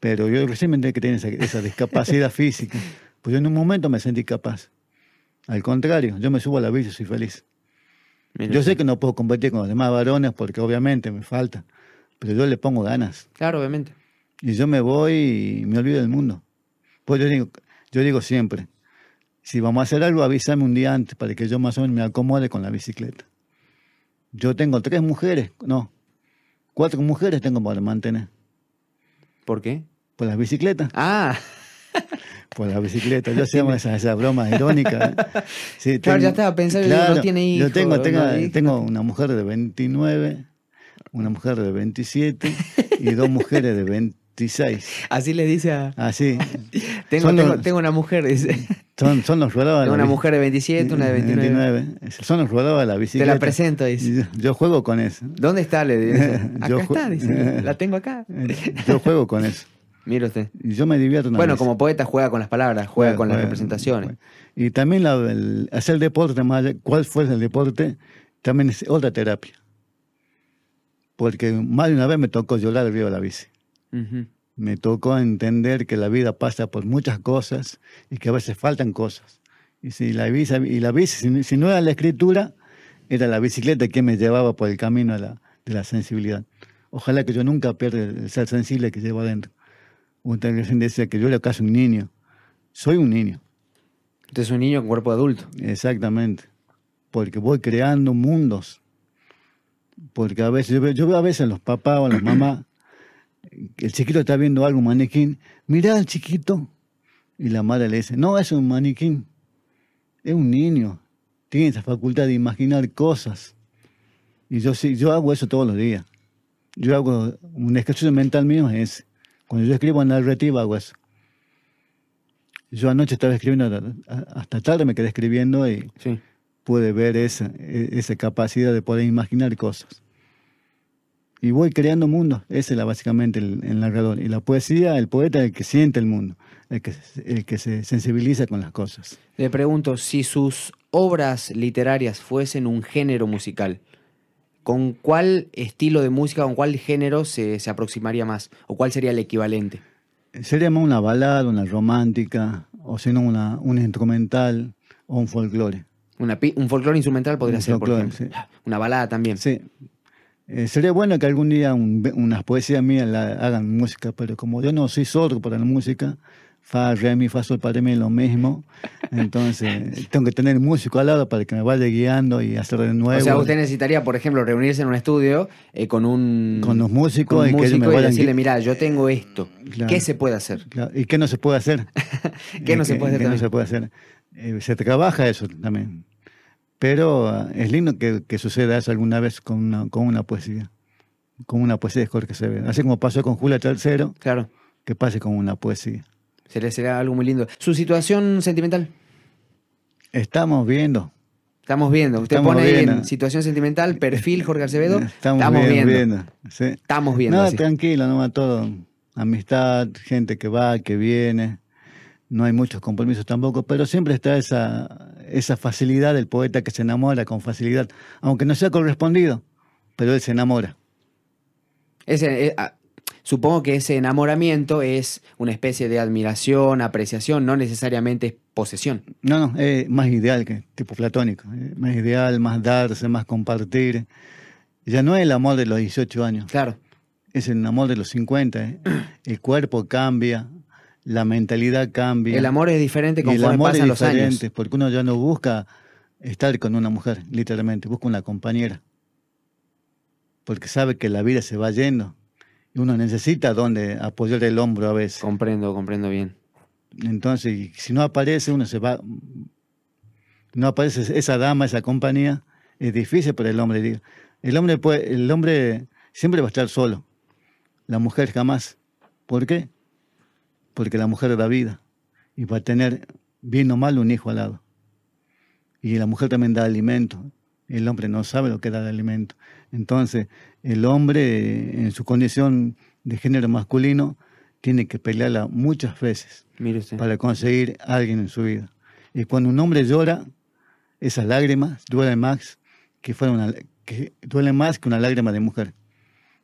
Pero yo recién me enteré que tenía esa, discapacidad física. Pues yo en un momento me sentí capaz. Al contrario, yo me subo a la bici y soy feliz. yo sé que no puedo competir con los demás varones porque obviamente me falta pero yo le pongo ganas. Claro, obviamente. Y yo me voy y me olvido del mundo. Pues yo digo, yo digo siempre, si vamos a hacer algo, avísame un día antes para que yo más o menos me acomode con la bicicleta. Yo tengo tres mujeres, no, cuatro mujeres tengo para mantener. ¿Por qué? Por las bicicletas. Ah. Por la bicicleta. Yo hacemos esas, esas bromas irónicas. Sí, claro, ya estaba pensando, que no tiene hijos. Yo tengo, tengo, tengo una mujer de 29, una mujer de 27 y dos mujeres de 26. Así le dice a... Así. tengo, tengo, una mujer, dice. Son, son los Tengo una mujer de 27, una de 29. Son los de la bicicleta. Te la presento, dice. Yo, juego con eso. ¿Dónde está? Le dice. Acá está, dice. La tengo acá. yo juego con eso. Mire usted. Y yo me divierto. bueno, como poeta juega con las palabras, juega, con las representaciones. Y también la, el, hacer deporte, cuál fue el deporte, también es otra terapia porque más de una vez me tocó llorar arriba de la bici. Me tocó entender que la vida pasa por muchas cosas y que a veces faltan cosas. Y si la bici, y la bici si, no era la escritura, era la bicicleta que me llevaba por el camino de la, de la sensibilidad. Ojalá que yo nunca pierda el ser sensible que llevo adentro. Usted decía que yo era casi un niño. Soy un niño. Usted es un niño con cuerpo adulto. Exactamente. Porque voy creando mundos porque a veces, yo veo, a veces a los papás o a las mamás, el chiquito está viendo algo, un maniquín, mira al chiquito. Y la madre le dice, no, es un maniquín, es un niño, tiene esa facultad de imaginar cosas. Y yo sí, yo hago eso todos los días. Yo hago un ejercicio mental mío es Cuando yo escribo en narrativa hago eso. Yo anoche estaba escribiendo, hasta tarde me quedé escribiendo y sí puede ver esa, e, esa capacidad de poder imaginar cosas. Y voy creando mundos, ese es básicamente el, narrador. Y la poesía, el poeta es el que siente el mundo, el que, el que se sensibiliza con las cosas. Le pregunto, si sus obras literarias fuesen un género musical, ¿con cuál estilo de música, con cuál género se, se aproximaría más? ¿O cuál sería el equivalente? Sería más una balada, una romántica, o si no una, una instrumental o un folclore un folclore instrumental podría ser, por ejemplo. Una balada también. Sí. Eh, sería bueno que algún día unas poesías mías la, hagan música, pero como yo no soy sordo para la música, fa, re, mi, fa, sol, para mí lo mismo. Entonces, tengo que tener músico al lado para que me vaya guiando y hacer de nuevo. O sea, usted necesitaría, por ejemplo, reunirse en un estudio eh, con un... Con los músicos y, que me y decirle, mira, yo tengo esto. ¿Qué se puede hacer? ¿Y qué no se puede hacer? ¿Qué no se puede hacer? ¿Qué no se puede hacer? Eh, se trabaja eso también Pero ah, es lindo que, que suceda eso alguna vez con una, con una poesía. Con una poesía de Jorge Acevedo. Así como pasó con Julia III, Claro. que pase con una poesía. Sería, sería algo muy lindo. ¿Su situación sentimental? Estamos viendo. Estamos viendo. Usted Estamos pone ahí viendo. en situación sentimental, perfil Jorge Acevedo. Estamos, viendo. viendo. sí. Estamos viendo. No, así. tranquilo, no todo. Amistad, gente que va, que viene. No hay muchos compromisos tampoco, pero siempre está esa, esa facilidad del poeta que se enamora con facilidad, aunque no sea correspondido, pero él se enamora. Ese, eh, ah, supongo que ese enamoramiento es una especie de admiración, apreciación, no necesariamente es posesión. No, no, es más ideal que tipo platónico. eh, Más ideal, más darse, más compartir. Ya no es el amor de los 18 años, Claro. es el amor de los 50. eh. El cuerpo cambia, la mentalidad cambia. El amor es diferente Y el conforme amor pasan es los diferente, años. porque uno ya no busca estar con una mujer, literalmente, busca una compañera. Porque sabe que la vida se va yendo y uno necesita donde apoyar el hombro a veces. Comprendo, comprendo bien. Entonces, si no aparece, uno se va. No aparece esa dama, esa compañía, es difícil para el hombre. El hombre, puede, el hombre siempre va a estar solo, la mujer jamás. ¿Por qué? Porque la mujer da vida y va a tener, bien o mal, un hijo al lado. Y la mujer también da alimento. El hombre no sabe lo que da de alimento. Entonces, el hombre, en su condición de género masculino, tiene que pelearla muchas veces para conseguir a alguien en su vida. Y cuando un hombre llora, esas lágrimas duelen más que, fuera una, que duelen más que una lágrima de mujer.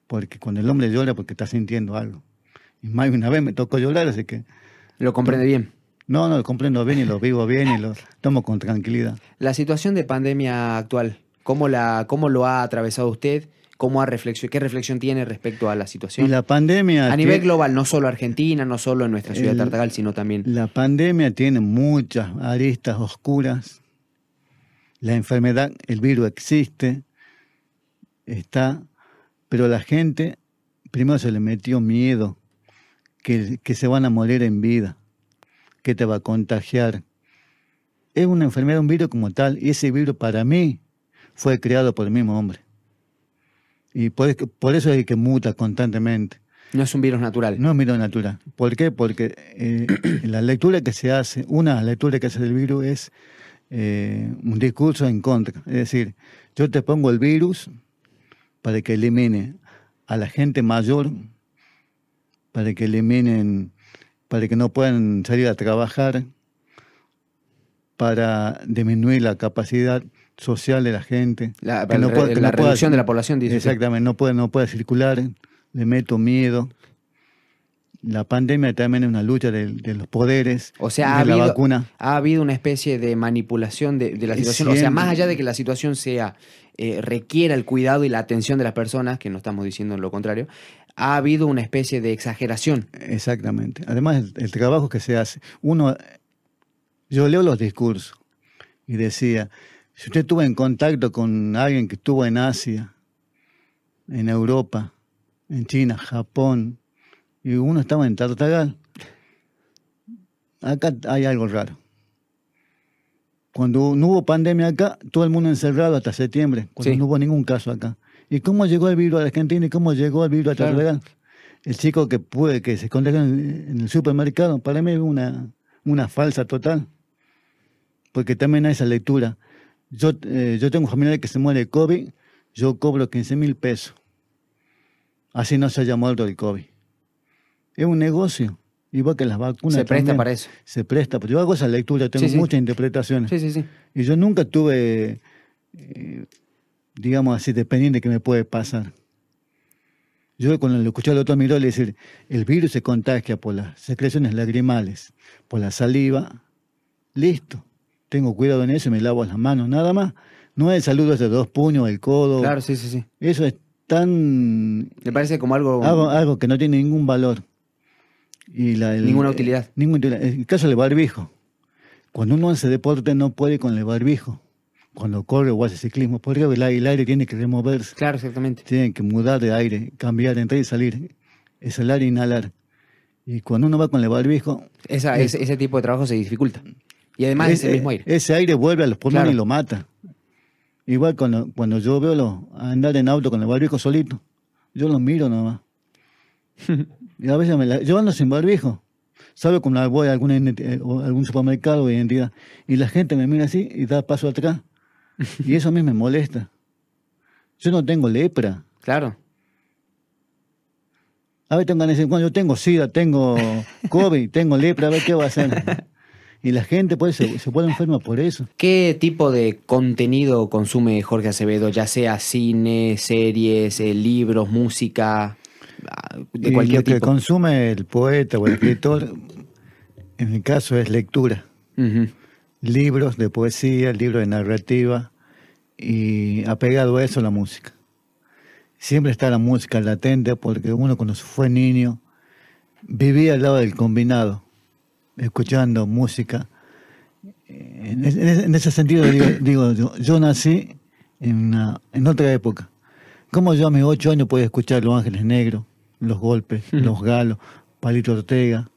Porque cuando el hombre llora, porque está sintiendo algo. Y más de una vez me tocó llorar, así que Lo comprende bien. no, no lo comprendo bien y lo vivo bien y lo tomo con tranquilidad. La situación de pandemia actual, ¿cómo, la, cómo lo ha atravesado usted? ¿Cómo ha reflexio- ¿Qué reflexión tiene respecto a la Y situación? la pandemia... a nivel tiene- global, no solo Argentina, no solo en nuestra ciudad de Tartagal, sino también. La pandemia tiene muchas aristas oscuras. La enfermedad, el virus existe, está, pero la gente primero se le metió miedo que, que se van a morir en vida, que te va a contagiar. Es una enfermedad, un virus como tal, y ese virus para mí fue creado por el mismo hombre. Y por, por eso es que muta constantemente. No es un virus natural. No es mito natural. ¿Por qué? Porque eh, la lectura que se hace, una lectura que hace del virus es eh, un discurso en contra. Es decir, yo te pongo el virus para que elimine a la gente mayor, para que eliminen, para que no puedan salir a trabajar, para disminuir la capacidad social de la gente. La, que no la- pueda- que la no pueda- reducción de la población, dice. Exactamente, no puede, no puede circular, le meto miedo. La pandemia también es una lucha de, de los poderes, O sea, ha de la habido, vacuna. ha habido una especie de manipulación de, de la situación. O sea, más allá de que la situación sea eh, requiera el cuidado y la atención de las personas, que no estamos diciendo lo contrario, ha habido una especie de exageración. Exactamente. Además, el, el trabajo que se hace. Uno, yo leo los discursos y decía, si usted estuvo en contacto con alguien que estuvo en Asia, en Europa, en China, Japón, y uno estaba en Tartagal, acá hay algo raro. Cuando no hubo pandemia acá, todo el mundo encerrado hasta septiembre, cuando Sí. no hubo ningún caso acá. ¿Y cómo llegó el virus a Argentina y cómo llegó el virus a Claro. El chico que puede, que se contagió en, en el supermercado, para mí es una, una falsa total. Porque también hay esa lectura. Yo, eh, yo tengo un familiar que se muere de COVID, yo cobro 15 mil pesos. Así no se haya muerto el COVID. Es un negocio. Igual que las vacunas. Se presta también. para eso. Se presta. Yo hago esa lectura, tengo Sí, sí. muchas interpretaciones. Sí, sí, sí. Y yo nunca tuve, eh, digamos así, dependiente de qué me puede pasar. Yo cuando lo escuché al doctor Miró le decir, el virus se contagia por las secreciones lagrimales, por la saliva, listo. Tengo cuidado en eso y me lavo las manos, nada más. No es el saludo de dos puños, el codo. Claro, sí, sí, sí. Eso es tan... Me parece como algo... Algo, algo que no tiene ningún valor. Y la, el- Ninguna utilidad. Ninguna utilidad. En el caso del barbijo, cuando uno hace deporte no puede con el barbijo. Cuando corre o hace ciclismo, porque el aire, el aire tiene que removerse, Claro, exactamente. tiene que mudar de aire, cambiar, entrar y salir. Es el aire inhalar. Y cuando uno va con el barbijo, Esa, Es- ese, ese tipo de trabajo se dificulta. Y además es- es el mismo aire. ese aire vuelve a los pulmones Claro. y lo mata. Igual cuando, cuando yo veo los, andar en auto con el barbijo solito, yo los miro nomás. y a veces me la- yo ando sin barbijo. ¿Sabe? Cuando voy a ident- eh, algún supermercado de identidad y la gente me mira así y da paso atrás. Y eso a mí me molesta. Yo no tengo lepra. Claro. A ver, de decir, cuando yo tengo SIDA, tengo COVID, tengo lepra, a ver qué va a hacer. Y la gente pues, se, se pone enferma por eso. ¿Qué tipo de contenido consume Jorge Acevedo? Ya sea cine, series, eh, libros, música, ah, de y cualquier lo que consume el poeta o el escritor, en mi caso, es lectura. Ujú. Libros de poesía, libros de narrativa y apegado a eso la música. Siempre está la música latente porque uno cuando fue niño vivía al lado del combinado, escuchando música. En ese, en ese sentido digo, digo, yo, yo nací en, una- en otra época. ¿Cómo yo a mis ocho años podía escuchar Los Ángeles Negros, Los Golpes, Los Galos, Palito Ortega?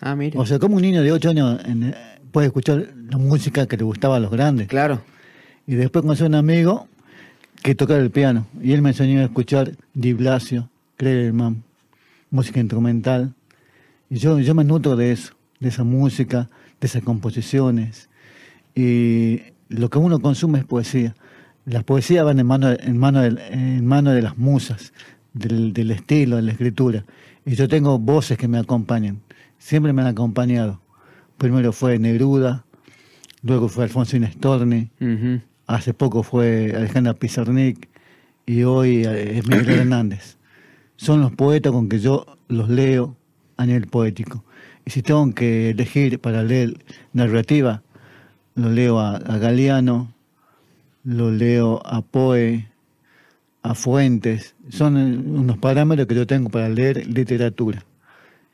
Ah. O sea, como un niño de 8 años en- puede escuchar la música que le gustaba a los grandes. claro. Y después conocí a un amigo que tocaba el piano. Y él me enseñó a escuchar Di Blasio, Krelman, música instrumental. Y yo, yo me nutro de eso, de esa música, de esas composiciones. Y lo que uno consume es poesía. Las poesías van en mano, en mano, del- en mano de las musas, del, del estilo, de la escritura. Y yo tengo voces que me acompañan. Siempre me han acompañado. Primero fue Neruda, luego fue Alfonsín Storni, Ujú. hace poco fue Alejandra Pizarnik y hoy eh, es Miguel Hernández. Son los poetas con que yo los leo a nivel poético. Y si tengo que elegir para leer narrativa, lo leo a, a Galeano, lo leo a Poe, a Fuentes. Son eh, unos parámetros que yo tengo para leer literatura.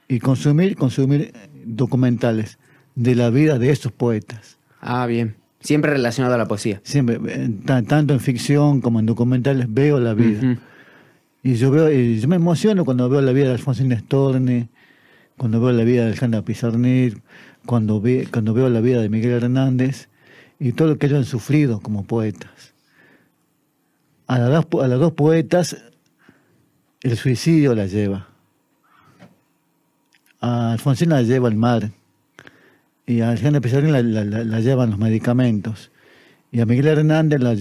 Y consumir, consumir documentales de la vida de esos poetas. Ah, bien. Siempre relacionado a la poesía. Siempre, ta- tanto en ficción como en documentales, veo la vida. Y yo veo, y yo me emociono cuando veo la vida de Alfonsín Storni, cuando veo la vida de Alejandra Pizarnik, cuando, ve, cuando veo la vida de Miguel Hernández y todo lo que ellos han sufrido como poetas. A las dos, a las dos poetas el suicidio la lleva. A Alfonsín la lleva el mar. Y a Alejandra Pizarnik la, la- la- la llevan los medicamentos. Y a Miguel Hernández lo,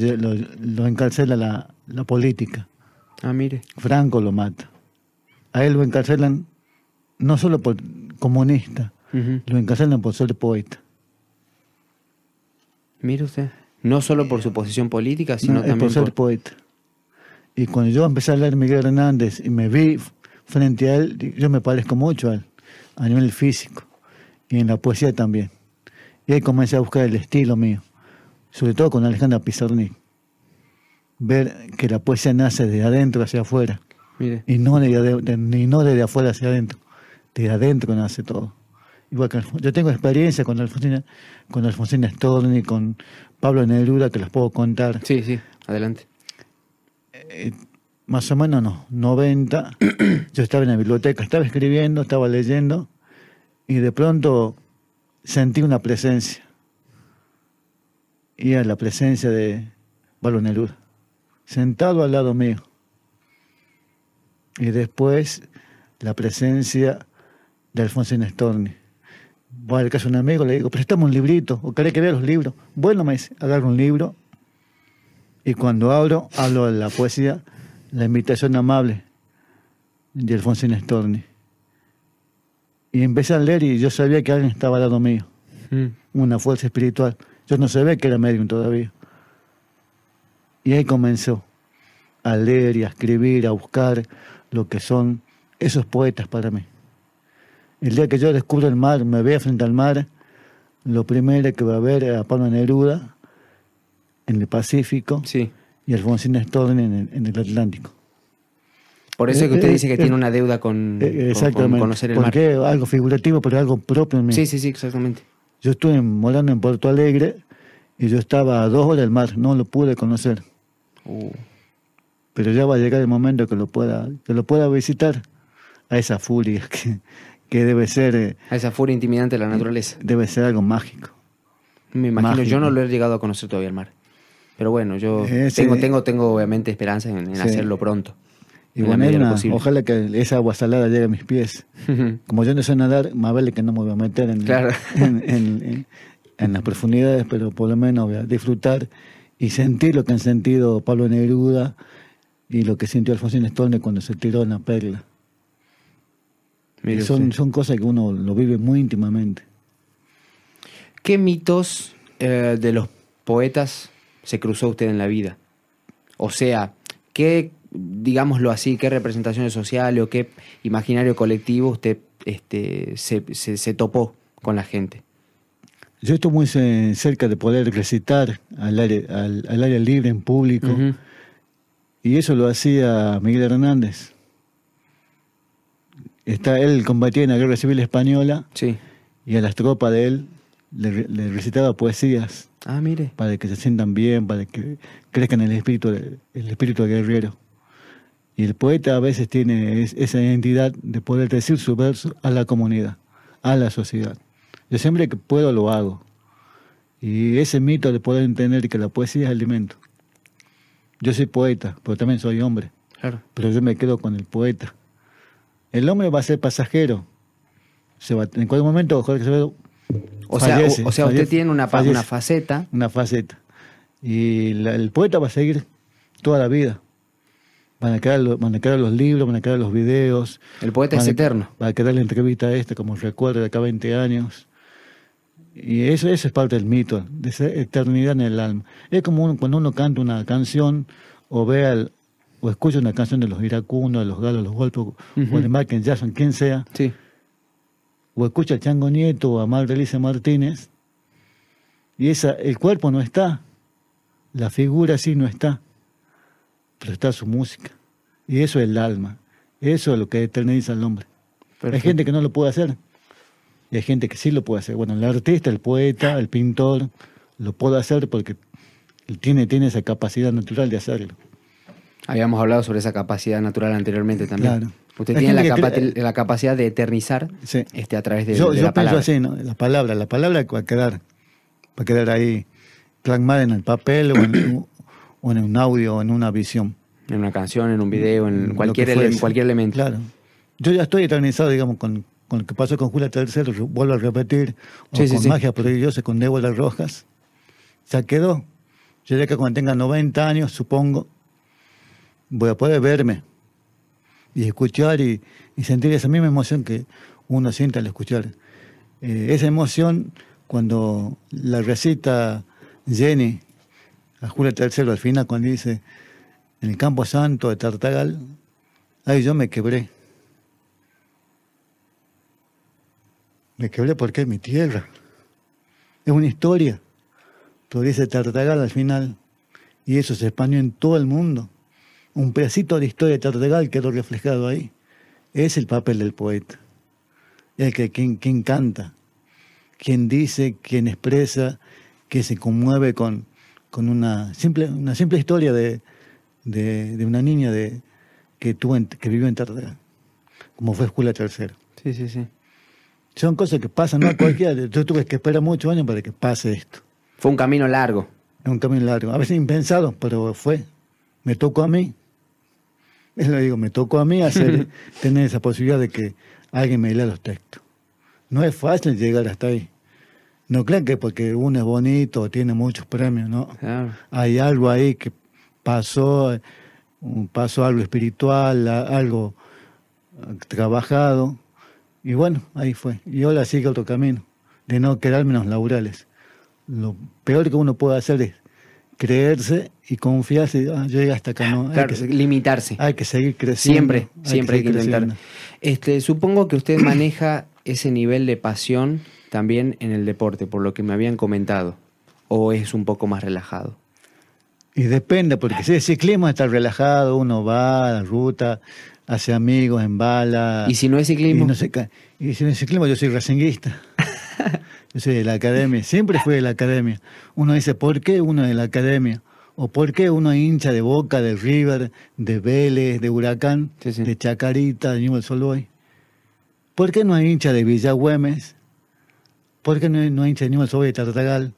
lo encarcela la, la política. Ah, mire. Franco lo mata. A él lo encarcelan no solo por comunista, lo encarcelan por ser poeta. Mire usted. No solo por su posición política, sino No, también por ser por... poeta. Y cuando yo empecé a leer Miguel Hernández y me vi frente a él, yo me parezco mucho a él, a nivel físico y en la poesía también. Y ahí comencé a buscar el estilo mío, sobre todo con Alejandra Pizarnik. Ver que la poesía nace de adentro hacia afuera Mire. y no de, de- ni no desde afuera hacia adentro. De adentro nace todo. Igual que Alfon- yo tengo experiencia con Alfonsina, con Alfonsina Storni, con Pablo Neruda, que las puedo contar. Sí, sí. Adelante. Eh, más o menos no, 90, yo estaba en la biblioteca, estaba escribiendo, estaba leyendo, y de pronto sentí una presencia. Y era la presencia de Pablo Neruda, sentado al lado mío. Y después la presencia de Alfonsín Storni. Voy al caso de un amigo, le digo, préstame un librito, o querés que vea los libros. Bueno, me dice, agarro un libro, y cuando abro, hablo de la poesía, la invitación amable de Alfonsín Storni. Y empecé a leer y yo sabía que alguien estaba al lado mío, Mm. una fuerza espiritual. Yo no sabía que era medium todavía. Y ahí comenzó a leer y a escribir, a buscar lo que son esos poetas para mí. El día que yo descubro el mar, me vea frente al mar, lo primero que va a ver es a Pablo Neruda en el Pacífico Sí. y Alfonsín Storni en el, en el Atlántico. Por eso es que usted Eh, dice que eh, tiene una deuda con, Eh, conocer el mar. Porque algo figurativo, pero algo propio en mí. Sí, sí, sí, exactamente. Yo estuve morando en Puerto Alegre y yo estaba a dos horas del mar, no lo pude conocer. Uh, Pero ya va a llegar el momento que lo pueda, que lo pueda visitar a esa furia que, que debe ser, eh, a esa furia intimidante de la naturaleza. debe ser algo mágico. Me imagino, yo no lo he llegado a conocer todavía el mar. Pero bueno, yo tengo, tengo, tengo obviamente esperanza en, en Sí. hacerlo pronto. Y en bueno, una- posible. ojalá que esa agua salada llegue a mis pies. Como yo no sé nadar, más vale que no me voy a meter en, Claro. en, en- en- las profundidades, pero por lo menos voy a disfrutar y sentir lo que han sentido Pablo Neruda y lo que sintió Alfonsín Storni cuando se tiró en la perla. Son, son cosas que uno lo vive muy íntimamente. ¿Qué mitos eh, de los poetas se cruzó usted en la vida? O sea, ¿qué, digámoslo así, qué representaciones sociales o qué imaginario colectivo usted este, se, se- se topó con la gente? Yo estoy muy ce- cerca de poder recitar al aire, al, al aire libre en público. Y eso lo hacía Miguel Hernández. Está, él combatía en la guerra civil española Sí. y a las tropas de él le, le recitaba poesías Ah, mire. para que se sientan bien, para que crezcan el espíritu, el espíritu guerrero. Y el poeta a veces tiene es- esa identidad de poder decir su verso a la comunidad, a la sociedad. Yo siempre que puedo lo hago. Y ese mito de poder entender que la poesía es alimento. Yo soy poeta, pero también soy hombre Claro. pero yo me quedo con el poeta. El hombre va a ser pasajero. Se va, en cualquier momento Jorge Acevedo O sea, fallece, o, o sea usted tiene una, fallece, una faceta. una faceta. Y la- el poeta va a seguir toda la vida. Van a, quedar, van a quedar los libros, van a quedar los videos. El poeta es a- eterno. Va a quedar la entrevista esta como recuerdo de acá 20 años. Y eso, eso es parte del mito, de esa eternidad en el alma. Es como uno- cuando uno canta una canción o ve al- o escucha una canción de los iracundos, de los galos, los golpes, o de Michael Jackson, quien sea, Sí. o escucha a Chango Nieto o a Mar Elisa Martínez, y esa, el cuerpo no está, la figura sí no está, pero está su música. Y eso es el alma, eso es lo que eterniza al hombre. Hay gente que no lo puede hacer, y hay gente que sí lo puede hacer. Bueno, el artista, el poeta, el pintor, lo puede hacer porque tiene, tiene esa capacidad natural de hacerlo. Habíamos hablado sobre esa capacidad natural anteriormente también. Claro. Usted Hay tiene la, capa- la capacidad de eternizar Sí. este, a través de, yo de yo la pienso palabra. así, ¿no? La palabra, la palabra va a quedar, va a quedar ahí plasmada en el papel o en, o en un audio o en una visión. En una canción, en un video, en Lo cualquier, ele- cualquier elemento. Claro. Yo ya estoy eternizado, digamos, con, con lo que pasó con Julia Tercero, re- vuelvo a repetir, o Sí, sí, con sí. Magia Prodigiosa, con Débora Rojas. Ya quedó. Yo ya que cuando tenga 90 años, supongo, voy a poder verme y escuchar y, y sentir esa misma emoción que uno siente al escuchar. Eh, esa emoción, cuando la recita Jenny a Julia Tercero al final, cuando dice en el Campo Santo de Tartagal, ay, yo me quebré. Me quebré porque es mi tierra. Es una historia. Pero dice Tartagal al final. Y eso se expandió en todo el mundo. Un pedacito de historia de Tartagal quedó reflejado ahí. Es el papel del poeta. El que quien, quien canta, quien dice, quien expresa, que se conmueve con, con una simple, una simple historia de, de, de una niña de, que, tuvo en- que vivió en Tartagal, como fue Julia Tercero. Sí, sí, sí. Son cosas que pasan, no a cualquiera. Yo tuve que esperar muchos años para que pase esto. Fue un camino largo. Es un camino largo, a veces impensado, pero fue. Me tocó a mí. Es lo que digo, me tocó a mí hacer, tener esa posibilidad de que alguien me lea los textos. No es fácil llegar hasta ahí. No crean que porque uno es bonito tiene muchos premios, no. Claro. Hay algo ahí que pasó, pasó algo espiritual, algo trabajado. Y bueno, ahí fue. Y ahora sigue otro camino, de no quedarme en los laurales. Lo peor que uno puede hacer es creerse y confiarse. Ah, yo llegué hasta acá, no. Hay, Claro, que, limitarse. hay que seguir creciendo. Siempre, siempre hay que seguir intentar. creciendo. Este, supongo que usted maneja ese nivel de pasión también en el deporte, por lo que me habían comentado. ¿O es un poco más relajado? Y depende, porque si el ciclismo está relajado, uno va a la ruta, hace amigos, en bala. ¿Y si no es ciclismo? Y, no se ca- y si no es ciclismo, yo soy racinguista. yo soy de la academia, siempre fui de la academia. Uno dice, ¿por qué uno es de la academia? ¿O por qué uno es hincha de Boca, de River, de Vélez, de Huracán, Sí, sí. de Chacarita, de Newell's Old Boys? ¿Por qué no es hincha de Villa Güemes? ¿Por qué no no Newell's Old Boys de Tartagal?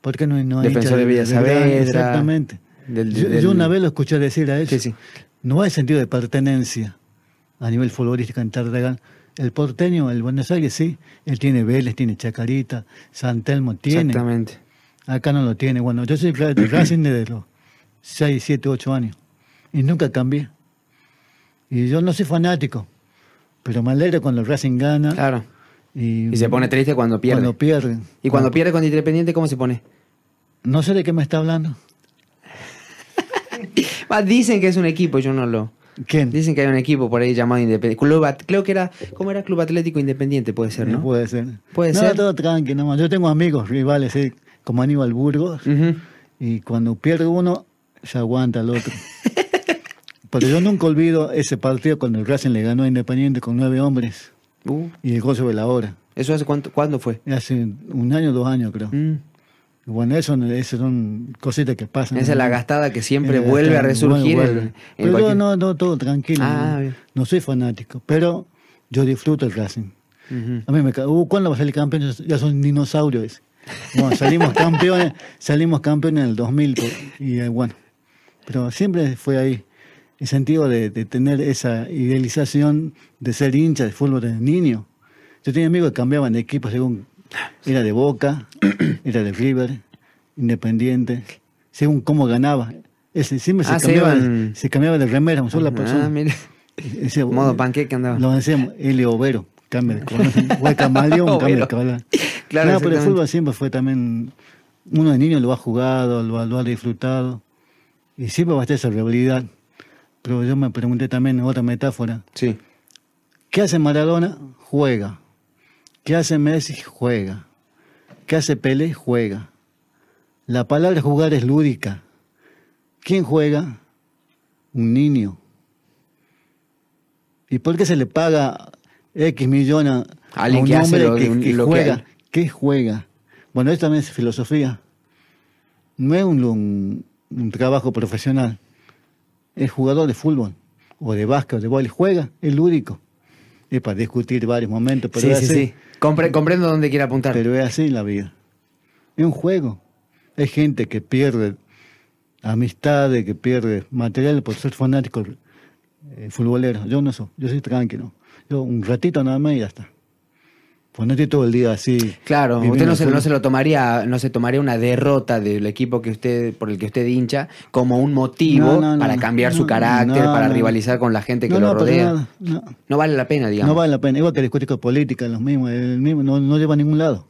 ¿Por qué no, no hay Defensor de Villa Belgrano? Saavedra, Exactamente. del- yo, del- yo una vez lo escuché decir a él. Sí, sí. No hay sentido de pertenencia a nivel futbolístico en Tartagal. El porteño, el Buenos Aires, sí. Él tiene Vélez, tiene Chacarita, San Telmo, tiene. Exactamente. Acá no lo tiene. Bueno, yo soy de Racing desde los 6, 7, 8 años. Y nunca cambié. Y yo no soy fanático. Pero me alegro cuando el Racing gana. Claro. Y, Y se pone triste cuando pierde. Cuando pierde. y cuando pierde con Independiente, ¿cómo se pone? No sé de qué me está hablando. Dicen que es un equipo, yo no lo. ¿Quién? Dicen que hay un equipo por ahí llamado Independiente. Club At- creo que era. ¿Cómo era Club Atlético Independiente? Puede ser, ¿no? Puede ser. Puede no, ser. todo tranqui, nomás. Yo tengo amigos rivales, eh, como Aníbal Burgos. Y cuando pierde uno, se aguanta el otro. Pero yo nunca olvido ese partido cuando el Racing le ganó a Independiente con nueve hombres. Uh, Y el gol sobre la hora. ¿Eso hace cuánto, cuándo fue? Hace un año, dos años creo. Mm. Bueno, eso, eso son cositas que pasan. Esa es la gastada que siempre Eh, vuelve a resurgir. vuelve, en- vuelve. en Pero cualquier- no, no, todo tranquilo. Ah, no, soy fanático, pero yo disfruto el Racing. A mí me uh, ¿Cuándo va a salir campeón? Ya son dinosaurios. Bueno, salimos campeones, salimos campeones en el 2000 por- y eh, bueno, pero siempre fue ahí el sentido de, de tener esa idealización de ser hincha de fútbol de niño. Yo tenía amigos que cambiaban de equipo según era de Boca, era de River, Independiente, según cómo ganaba. Ese, siempre Ah, se, se cambiaba, se cambiaba de remera, una sola Ah, persona. mira. Ese- Modo panqueque andaba. Lo decíamos, Elio Overo, cambio de color. Camaleón, cambio de color. Claro, no, pero el fútbol siempre fue también. Uno de niño lo ha jugado, lo, ha- lo ha disfrutado. Y siempre va a estar esa rivalidad. Pero yo me pregunté también otra metáfora. Sí. ¿Qué hace Maradona? Juega. ¿Qué hace Messi? Juega. ¿Qué hace Pelé? Juega. La palabra jugar es lúdica. ¿Quién juega? Un niño. ¿Y por qué se le paga X millón a, un que hombre lo que, que lo que juega? hay. ¿Qué juega? Bueno, esto también es filosofía. No es un, un- un trabajo profesional. Es jugador de fútbol, o de básquet, o de voleibol. Juega, es lúdico. Es para discutir varios momentos, pero, sí, es sí, así, sí. Compre- comprendo dónde quiere apuntar. pero es así la vida. Es un juego. Hay gente que pierde amistades, que pierde material por ser fanático eh, futbolero. Yo no soy, yo soy tranquilo. Yo un ratito nada más y ya está. Pues no estoy todo el día así. Claro, usted no se, no se lo tomaría, no se tomaría una derrota del equipo que usted, por el que usted hincha, como un motivo No, no, no, para cambiar su carácter, para rivalizar con la gente que lo rodea. no. Vale la pena, digamos. No vale la pena. Igual que discutir con política, los mismos, el mismo, no, no lleva a ningún lado.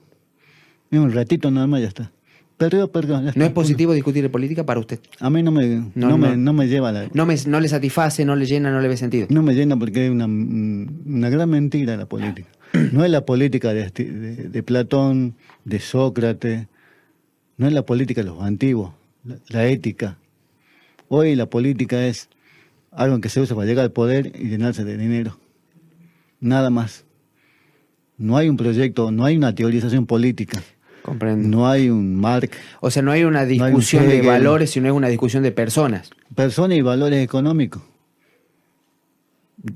Un ratito nada más ya está. Perdió, perdió. ya está. ¿No es positivo discutir de política para usted? A mí no me, No, Me, me lleva a la, No, me, no le satisface, no le llena, no le ve sentido. No me llena porque es una, una gran mentira la política. No es la política de, esti- de- de Platón, de Sócrates, no es la política de los antiguos, la, la ética. Hoy la política es algo que se usa para llegar al poder y llenarse de dinero. Nada más. No hay un proyecto, no hay una teorización política, Comprendo. no hay un Marx, O sea, no hay una hay un discusión de valores, sino es una discusión de personas. personas y valores económicos.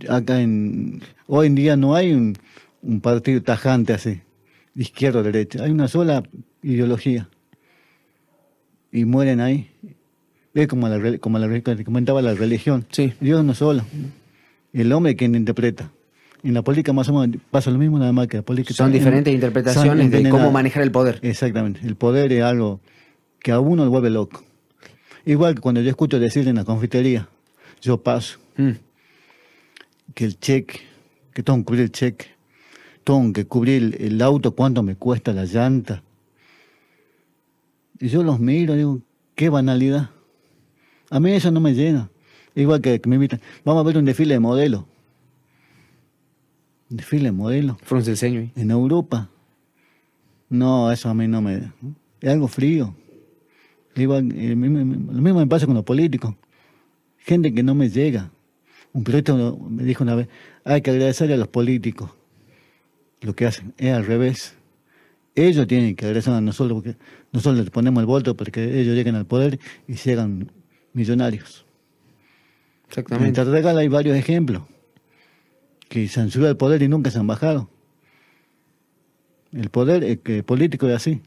Acá en hoy en día no hay un, un partido tajante así, izquierda o derecha, hay una sola ideología. Y mueren ahí. Es como la, como la comentaba la religión. Sí. Dios no solo. El hombre quien interpreta. En la política más o menos pasa lo mismo, nada más que la política. Son diferentes en- interpretaciones de cómo manejar el poder. Exactamente. El poder es algo que a uno lo vuelve loco. Igual que cuando yo escucho decir en la confitería, yo paso, Mm. que el cheque, que tengo que cubrir el cheque, que cubrir el, el auto, cuánto me cuesta la llanta. Y yo los miro, digo, qué banalidad. A mí eso no me llena. Igual que, me invitan, vamos a ver un desfile de modelo. Un desfile de modelo Frunce el ceño. ahí. en Europa. No, eso a mí no me... Es algo frío. Igual, eh, lo mismo me pasa con los políticos. Gente que no me llega. Un periodista me dijo una vez, hay que agradecerle a los políticos lo que hacen. Es al revés. Ellos tienen que agradecer a nosotros porque nosotros les ponemos el voto para que ellos lleguen al poder y se hagan millonarios. En Exactamente. Tartagal hay varios ejemplos que se han subido al poder y nunca se han bajado. El poder eh, político es así.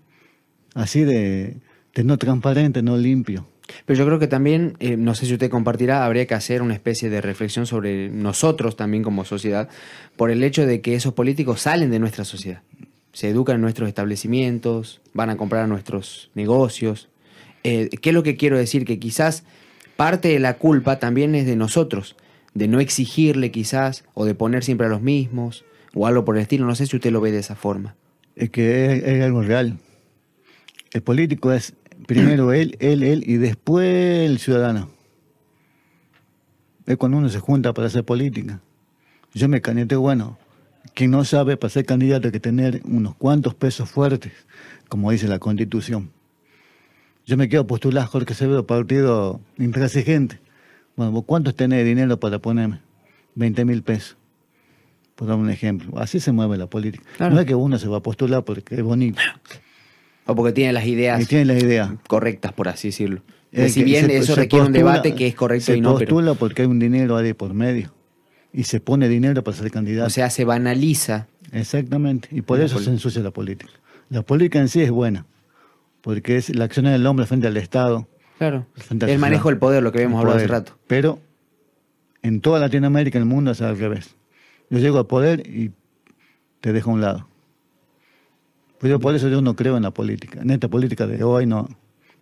así de, de no transparente, no limpio. Pero yo creo que también, eh, no sé si usted compartirá, habría que hacer una especie de reflexión sobre nosotros también como sociedad, por el hecho de que esos políticos salen de nuestra sociedad. Se educan en nuestros establecimientos, van a comprar a nuestros negocios. Eh, ¿Qué es lo que quiero decir? Que quizás parte de la culpa también es de nosotros, de no exigirle quizás, o de poner siempre a los mismos, o algo por el estilo. No sé si usted lo ve de esa forma. Es que es, es algo real. El político es primero él, él, él y después el ciudadano. Es cuando uno se junta para hacer política. Yo me canete, bueno, quien no sabe para ser candidato hay que tener unos cuantos pesos fuertes, como dice la constitución. Yo me quiero postular Jorge Severo, partido intransigente. Bueno, ¿vos cuántos tenés dinero para ponerme? 20 mil pesos. Por dar un ejemplo. Así se mueve la política. Claro. No es que uno se va a postular porque es bonito. O porque tiene las ideas Y tiene la idea. correctas, por así decirlo. Que si bien se- eso se requiere un debate que es correcto se y no, pero postula porque hay un dinero ahí por medio. Y se pone dinero para ser candidato. o sea, se banaliza. Exactamente. Y por eso se ensucia la política. La política en sí es buena. Porque es la acción del hombre frente al Estado. Claro. Frente El manejo del poder, lo que habíamos hablado hace rato. Pero en toda Latinoamérica, en el mundo, es al revés. Yo llego al poder y te dejo a un lado. Pero por eso yo no creo en la política. En esta política de hoy no,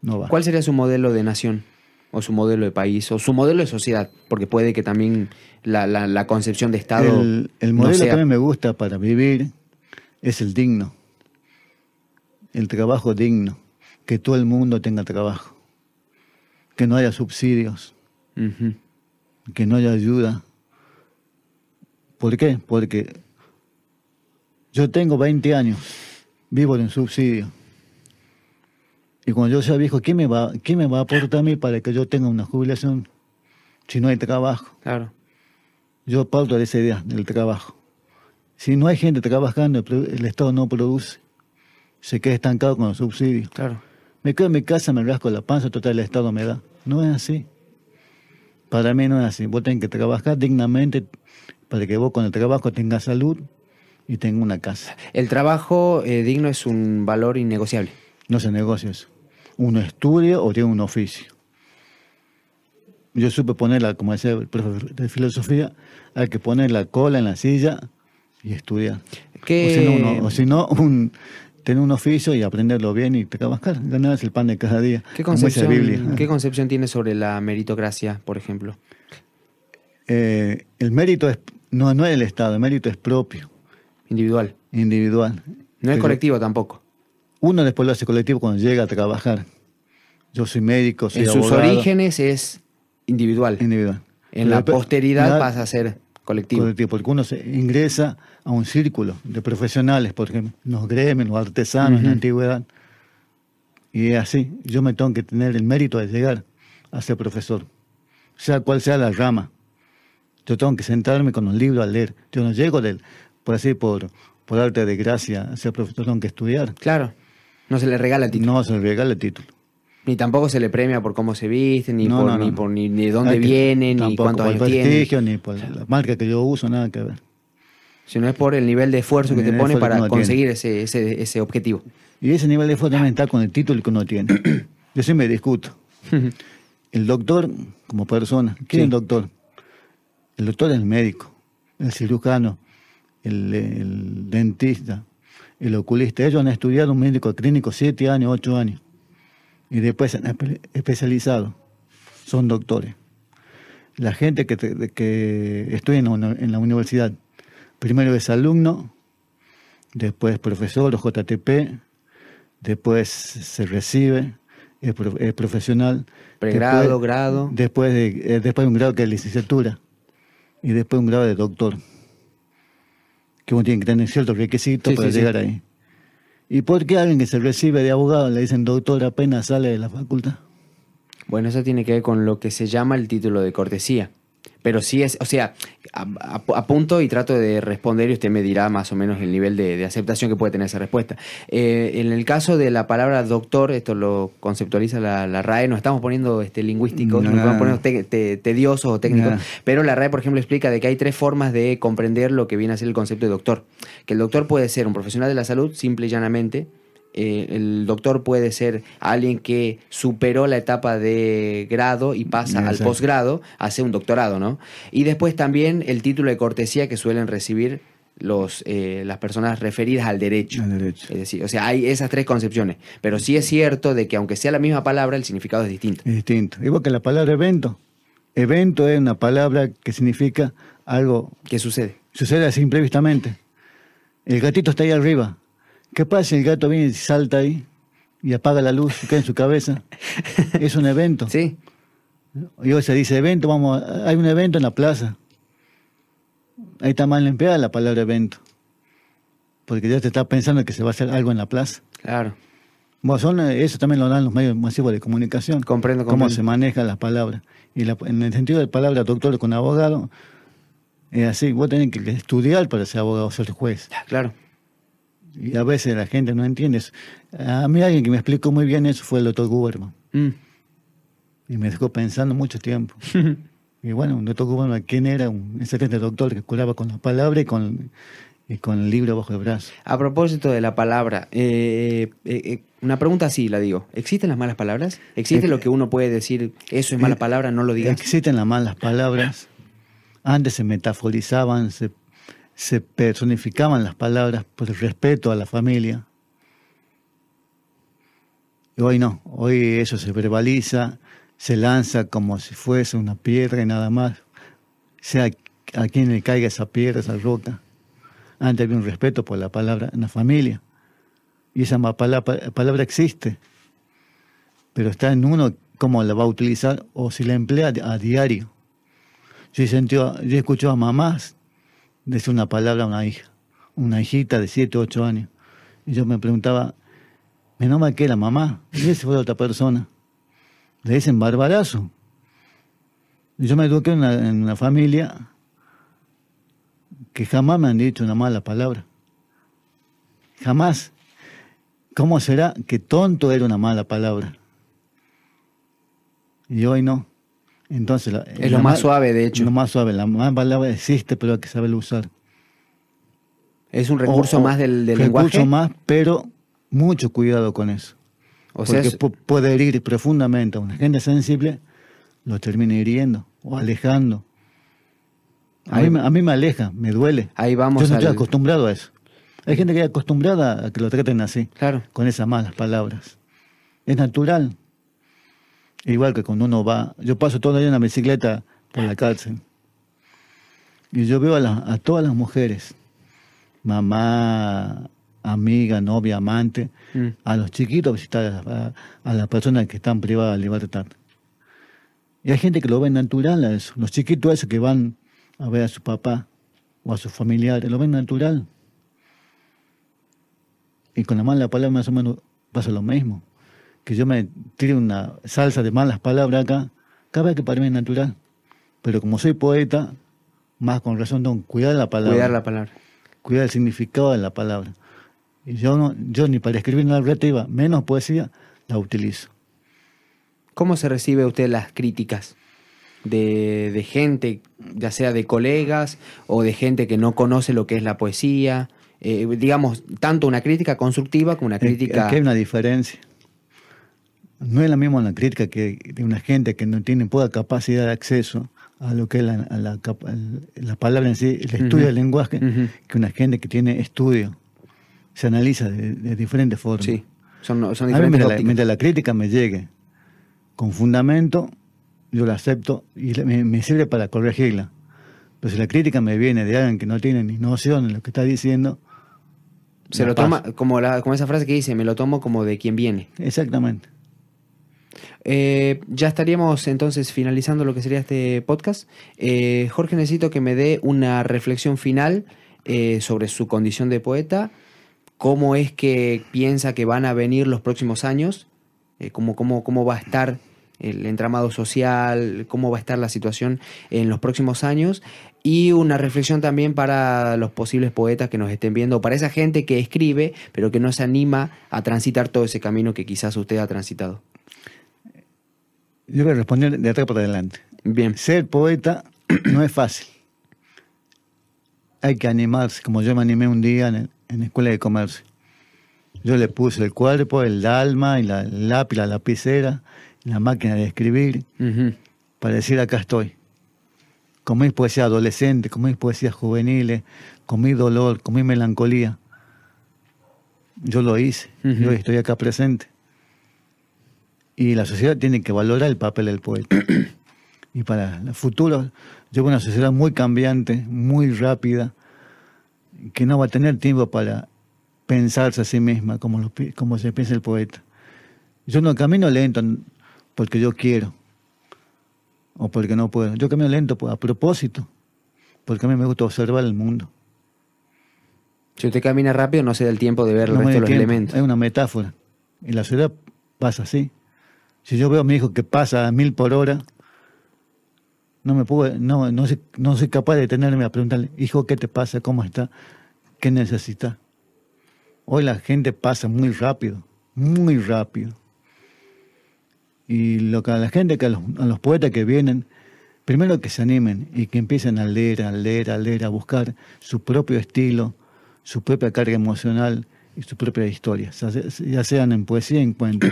no va. ¿Cuál sería su modelo de nación? O su modelo de país, o su modelo de sociedad, porque puede que también la, la- la concepción de Estado. el, el no modelo sea- que a mí me gusta para vivir es el digno. El trabajo digno. Que todo el mundo tenga trabajo. Que no haya subsidios. Que no haya ayuda. ¿Por qué? Porque yo tengo 20 años. Vivo de un subsidio. Y cuando yo sea viejo, ¿quién me va, quién me va a aportar a mí para que yo tenga una jubilación si no hay trabajo? Claro. Yo parto de esa idea, del trabajo. Si no hay gente trabajando, el Estado no produce. Se queda estancado con los subsidios. Claro. Me quedo en mi casa, me rasco la panza, total el Estado me da. No es así. Para mí no es así. Vos tenés que trabajar dignamente para que vos con el trabajo tengas salud y tengas una casa. El trabajo eh, digno es un valor innegociable. No se negocia eso. Uno estudia o tiene un oficio. Yo supe ponerla, como decía el profe de filosofía, hay que poner la cola en la silla y estudiar. ¿Qué- O si no, un, tener un oficio y aprenderlo bien y trabajar. Ganarse el pan de cada día. ¿Qué concepción, Biblia. ¿Qué concepción tiene sobre la meritocracia, por ejemplo? Eh, el mérito es, no, no es del Estado, el mérito es propio, Individual. individual. No es Pero colectivo tampoco. Uno después lo hace colectivo cuando llega a trabajar. Yo soy médico, soy En sus orígenes es individual. individual. En Pero la posteridad pasa a ser colectivo. colectivo, porque uno se ingresa a un círculo de profesionales, por ejemplo, los gremios, los artesanos en la antigüedad. Y es así, yo me tengo que tener el mérito de llegar a ser profesor, sea cual sea la rama. Yo tengo que sentarme con un libro a leer. Yo no llego del, por así, por, por arte de gracia ser profesor, tengo que estudiar. Claro. No se le regala el título. No se le regala el título. Ni tampoco se le premia por cómo se viste, ni No, por, no, no, ni no. por ni, ni de dónde que- viene, ni cuántos por años el tiene. prestigio, ni por la marca que yo uso, nada que ver. Sino es por el nivel de esfuerzo que El te pone para conseguir ese, ese, ese objetivo. Y ese nivel de esfuerzo también está con el título que uno tiene. Yo siempre discuto. El doctor, como persona, ¿quién Sí. es el doctor? El doctor es el médico, el cirujano, el, el dentista, el oculista. Ellos han estudiado un médico clínico siete años, ocho años. Y después se han espe- especializado. Son doctores. La gente que, que estudia en la, uni- en la universidad, primero es alumno, después profesor o JTP, después se recibe, es, pro- es profesional. Pregrado, después- grado. Después de, eh, después de un grado que es licenciatura y después un grado de doctor. Que uno tiene que tener ciertos requisitos Sí, para sí, sí. llegar ahí. ¿Y por qué alguien que se recibe de abogado le dicen doctor apenas sale de la facultad? Bueno, eso tiene que ver con lo que se llama el título de cortesía. Pero sí es, o sea, apunto y trato de responder y usted me dirá más o menos el nivel de, de aceptación que puede tener esa respuesta. Eh, en el caso de la palabra doctor, esto lo conceptualiza la, la RAE, nos estamos poniendo este, lingüísticos, nos Nah. estamos poniendo te- te- tediosos o técnicos, pero la RAE, por ejemplo, explica de que hay tres formas de comprender lo que viene a ser el concepto de doctor. Que el doctor puede ser un profesional de la salud, simple y llanamente, eh, el doctor puede ser alguien que superó la etapa de grado y pasa al posgrado, hace un doctorado, ¿no? Y después también el título de cortesía que suelen recibir los, eh, las personas referidas al derecho. Al derecho. Es decir, o sea, hay esas tres concepciones. Pero sí es cierto de que aunque sea la misma palabra, el significado es distinto. Es distinto. Igual que la palabra evento. Evento es una palabra que significa algo ¿Qué sucede? sucede así imprevistamente. El gatito está ahí arriba. ¿Qué pasa si el gato viene y salta ahí y apaga la luz y cae en su cabeza? Es un evento. Sí, Y hoy se dice evento, vamos, a- hay un evento en la plaza. Ahí está mal empleada la palabra evento. Porque ya te está pensando que se va a hacer algo en la plaza. claro. Bueno, son, eh, eso también lo dan los medios masivos de comunicación. Comprendo, Cómo comprendo. se manejan las palabras. Y la- en el sentido de palabra doctor con abogado, es así. Vos tenés que estudiar para ser abogado, ser juez. Claro. Y a veces la gente no entiende eso. A mí alguien que me explicó muy bien eso fue el doctor Guberman. Mm. Y me dejó pensando mucho tiempo. y bueno, un doctor Guberman, ¿quién era? Un excelente doctor que curaba con la palabra y con, y con el libro bajo el brazo. A propósito de la palabra, eh, eh, eh, una pregunta así la digo. ¿Existen las malas palabras? ¿Existe Eh, lo que uno puede decir, eso es mala palabra, no lo digas? Existen las malas palabras. Antes se metaforizaban, se, se personificaban las palabras por el respeto a la familia. Y hoy no, hoy eso se verbaliza, se lanza como si fuese una piedra y nada más. Sea a quien le caiga esa piedra, esa roca. Antes había un respeto por la palabra en la familia. Y esa palabra existe. Pero está en uno cómo la va a utilizar o si la emplea a diario. Yo he, yo he a mamás decir una palabra a una hija, una hijita de 7 o 8 años. Y yo me preguntaba, menos mal que la mamá, y esa fue otra persona. Le dicen barbarazo. Yo me eduqué en una familia que jamás me han dicho una mala palabra. Jamás. ¿Cómo será que tonto era una mala palabra? Y hoy no. Entonces, Es lo más suave, de hecho. Lo más suave. La mala palabra existe, pero hay que saberlo usar. Es un recurso O- o más del, del recurso lenguaje. más, pero mucho cuidado con eso. O sea, porque es- puede herir profundamente a una gente sensible, lo termina hiriendo o alejando. A Ahí- mí, me- a mí me aleja, me duele. ahí vamos Yo no al- estoy acostumbrado a eso. Hay gente que es acostumbrada a que lo traten así, Claro. con esas malas palabras. Es natural. Igual que cuando uno va, yo paso todo el día en la bicicleta por la cárcel. Y yo veo a, la- a todas las mujeres, mamá, amiga, novia, amante, Mm. a los chiquitos visitar a, a las personas que están privadas de libertad. Y hay gente que lo ve natural a eso. Los chiquitos esos que van a ver a su papá o a sus familiares, lo ven natural. Y con la mala palabra más o menos pasa lo mismo. Que yo me tire una salsa de malas palabras acá, cada vez que para mí es natural. Pero como soy poeta, más con razón tengo que cuidar la palabra Cuidar la palabra. cuidar el significado de la palabra. Y yo no, yo ni para escribir una narrativa, menos poesía, la utilizo. ¿Cómo se recibe usted las críticas de, de gente, ya sea de colegas o de gente que no conoce lo que es la poesía? Eh, digamos, tanto una crítica constructiva como una crítica... es que hay una diferencia. No es la misma una crítica que de una gente que no tiene poca capacidad de acceso a lo que es la, a la, la palabra en sí, el estudio del lenguaje, que una gente que tiene estudio. Se analiza de, de diferentes formas. Sí, son, son A mí, mientras la, mientras la crítica me llegue con fundamento, yo la acepto y la- me, me sirve para corregirla. Pero si la crítica me viene de alguien que no tiene ni noción de lo que está diciendo, Se la lo toma, como, la, como esa frase que dice, me lo tomo como de quien viene. Exactamente. Eh, ya estaríamos entonces finalizando lo que sería este podcast. Eh, Jorge, necesito que me dé una reflexión final eh, sobre su condición de poeta, cómo es que piensa que van a venir los próximos años, cómo, cómo, cómo va a estar el entramado social, cómo va a estar la situación en los próximos años y una reflexión también para los posibles poetas que nos estén viendo, para esa gente que escribe pero que no se anima a transitar todo ese camino que quizás usted ha transitado. Yo voy a responder de atrás para adelante. Bien. Ser poeta no es fácil. Hay que animarse, como yo me animé un día en, el- en la escuela de comercio. Yo le puse el cuerpo, el alma y la el lápiz, la lapicera, la máquina de escribir, para decir acá estoy. Con mi poesía adolescente, con mis poesías juveniles, con mi dolor, con mi melancolía. Yo lo hice, yo estoy acá presente. Y la sociedad tiene que valorar el papel del poeta. y para el futuro, yo veo una sociedad muy cambiante, muy rápida, que no va a tener tiempo para pensarse a sí misma como, lo como se piensa el poeta. Yo no camino lento porque yo quiero o porque no puedo. Yo camino lento a propósito, porque a mí me gusta observar el mundo. Si usted camina rápido, no se da el tiempo de ver No resto de los tiempo. elementos. Es una metáfora. Y la ciudad pasa así. Si yo veo a mi hijo que pasa a mil por hora, no me puedo, no, no, soy, no soy capaz de detenerme a preguntarle, hijo, ¿qué te pasa? ¿Cómo está? ¿Qué necesitas? Hoy la gente pasa muy rápido, muy rápido. Y lo que a la gente, que a los, a los poetas que vienen, primero que se animen y que empiecen a leer, a leer, a leer, a buscar su propio estilo, su propia carga emocional y su propia historia, ya se- ya sean en poesía en cuento.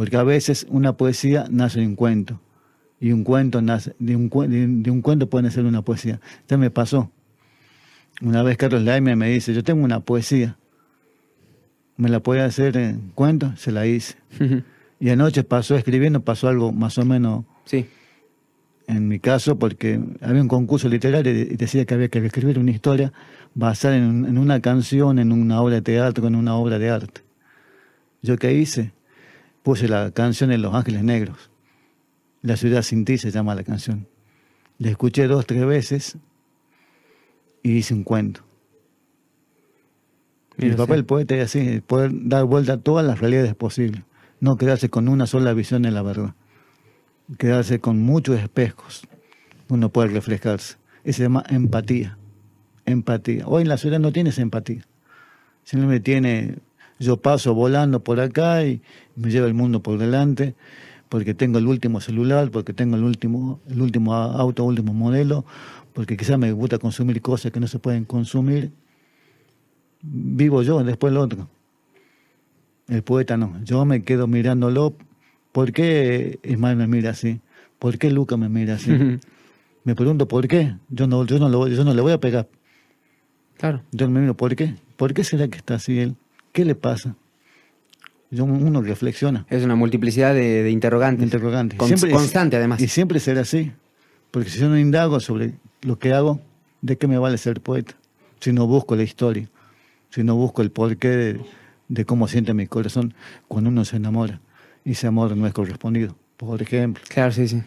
Porque a veces una poesía nace de un cuento y un cuento nace de un, de un- cuento puede ser una poesía. Ya me pasó. Una vez Carlos Laime me dice, yo tengo una poesía, ¿me la puede hacer en cuento? Se la hice. Y anoche pasó escribiendo, pasó algo más o menos Sí. en mi caso, porque había un concurso literario y decía que había que escribir una historia basada en, en una canción, en una obra de teatro, en una obra de arte. ¿Yo qué hice? Puse la canción de Los Ángeles Negros. La ciudad sin ti se llama la canción. La escuché dos, tres veces y hice un cuento. Y el papel del poeta es así, poder dar vuelta a todas las realidades posibles. No quedarse con una sola visión de la verdad. Quedarse con muchos espejos. Uno puede reflejarse. Eso se llama empatía. Empatía. Hoy en la ciudad no tienes empatía. Simplemente tiene, yo paso volando por acá y me lleva el mundo por delante porque tengo el último celular, porque tengo el último, el último auto, último modelo, porque quizás me gusta consumir cosas que no se pueden consumir. Vivo yo, después el otro. El poeta no. Yo me quedo mirándolo. ¿Por qué Ismael me mira así? ¿Por qué Luca me mira así? Me pregunto por qué. Yo no, yo no, lo, yo no le voy a pegar. Claro. Yo me miro, ¿por qué? ¿Por qué será que está así él? ¿Qué le pasa? Uno reflexiona. Es una multiplicidad de, de interrogantes. Interrogante. Con- Siempre- constante, además. Y siempre será así. Porque si yo no indago sobre lo que hago, ¿de qué me vale ser poeta? Si no busco la historia, si no busco el porqué de, de cómo siente mi corazón cuando uno se enamora y ese amor no es correspondido, por ejemplo. Claro, sí, sí.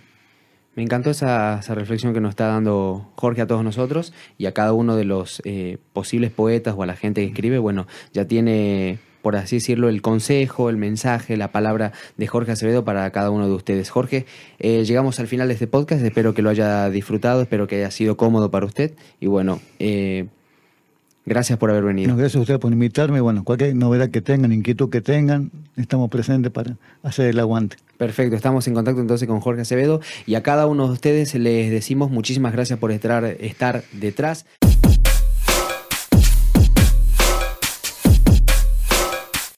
Me encantó esa, esa reflexión que nos está dando Jorge a todos nosotros y a cada uno de los eh, posibles poetas o a la gente que escribe. Bueno, ya tiene, por así decirlo, el consejo, el mensaje, la palabra de Jorge Acevedo para cada uno de ustedes. Jorge, eh, llegamos al final de este podcast. Espero que lo haya disfrutado, espero que haya sido cómodo para usted. Y bueno, eh, gracias por haber venido. No, gracias a ustedes por invitarme. Bueno, cualquier novedad que tengan, inquietud que tengan, estamos presentes para hacer el aguante. Perfecto, estamos en contacto entonces con Jorge Acevedo y a cada uno de ustedes les decimos muchísimas gracias por estar, estar detrás.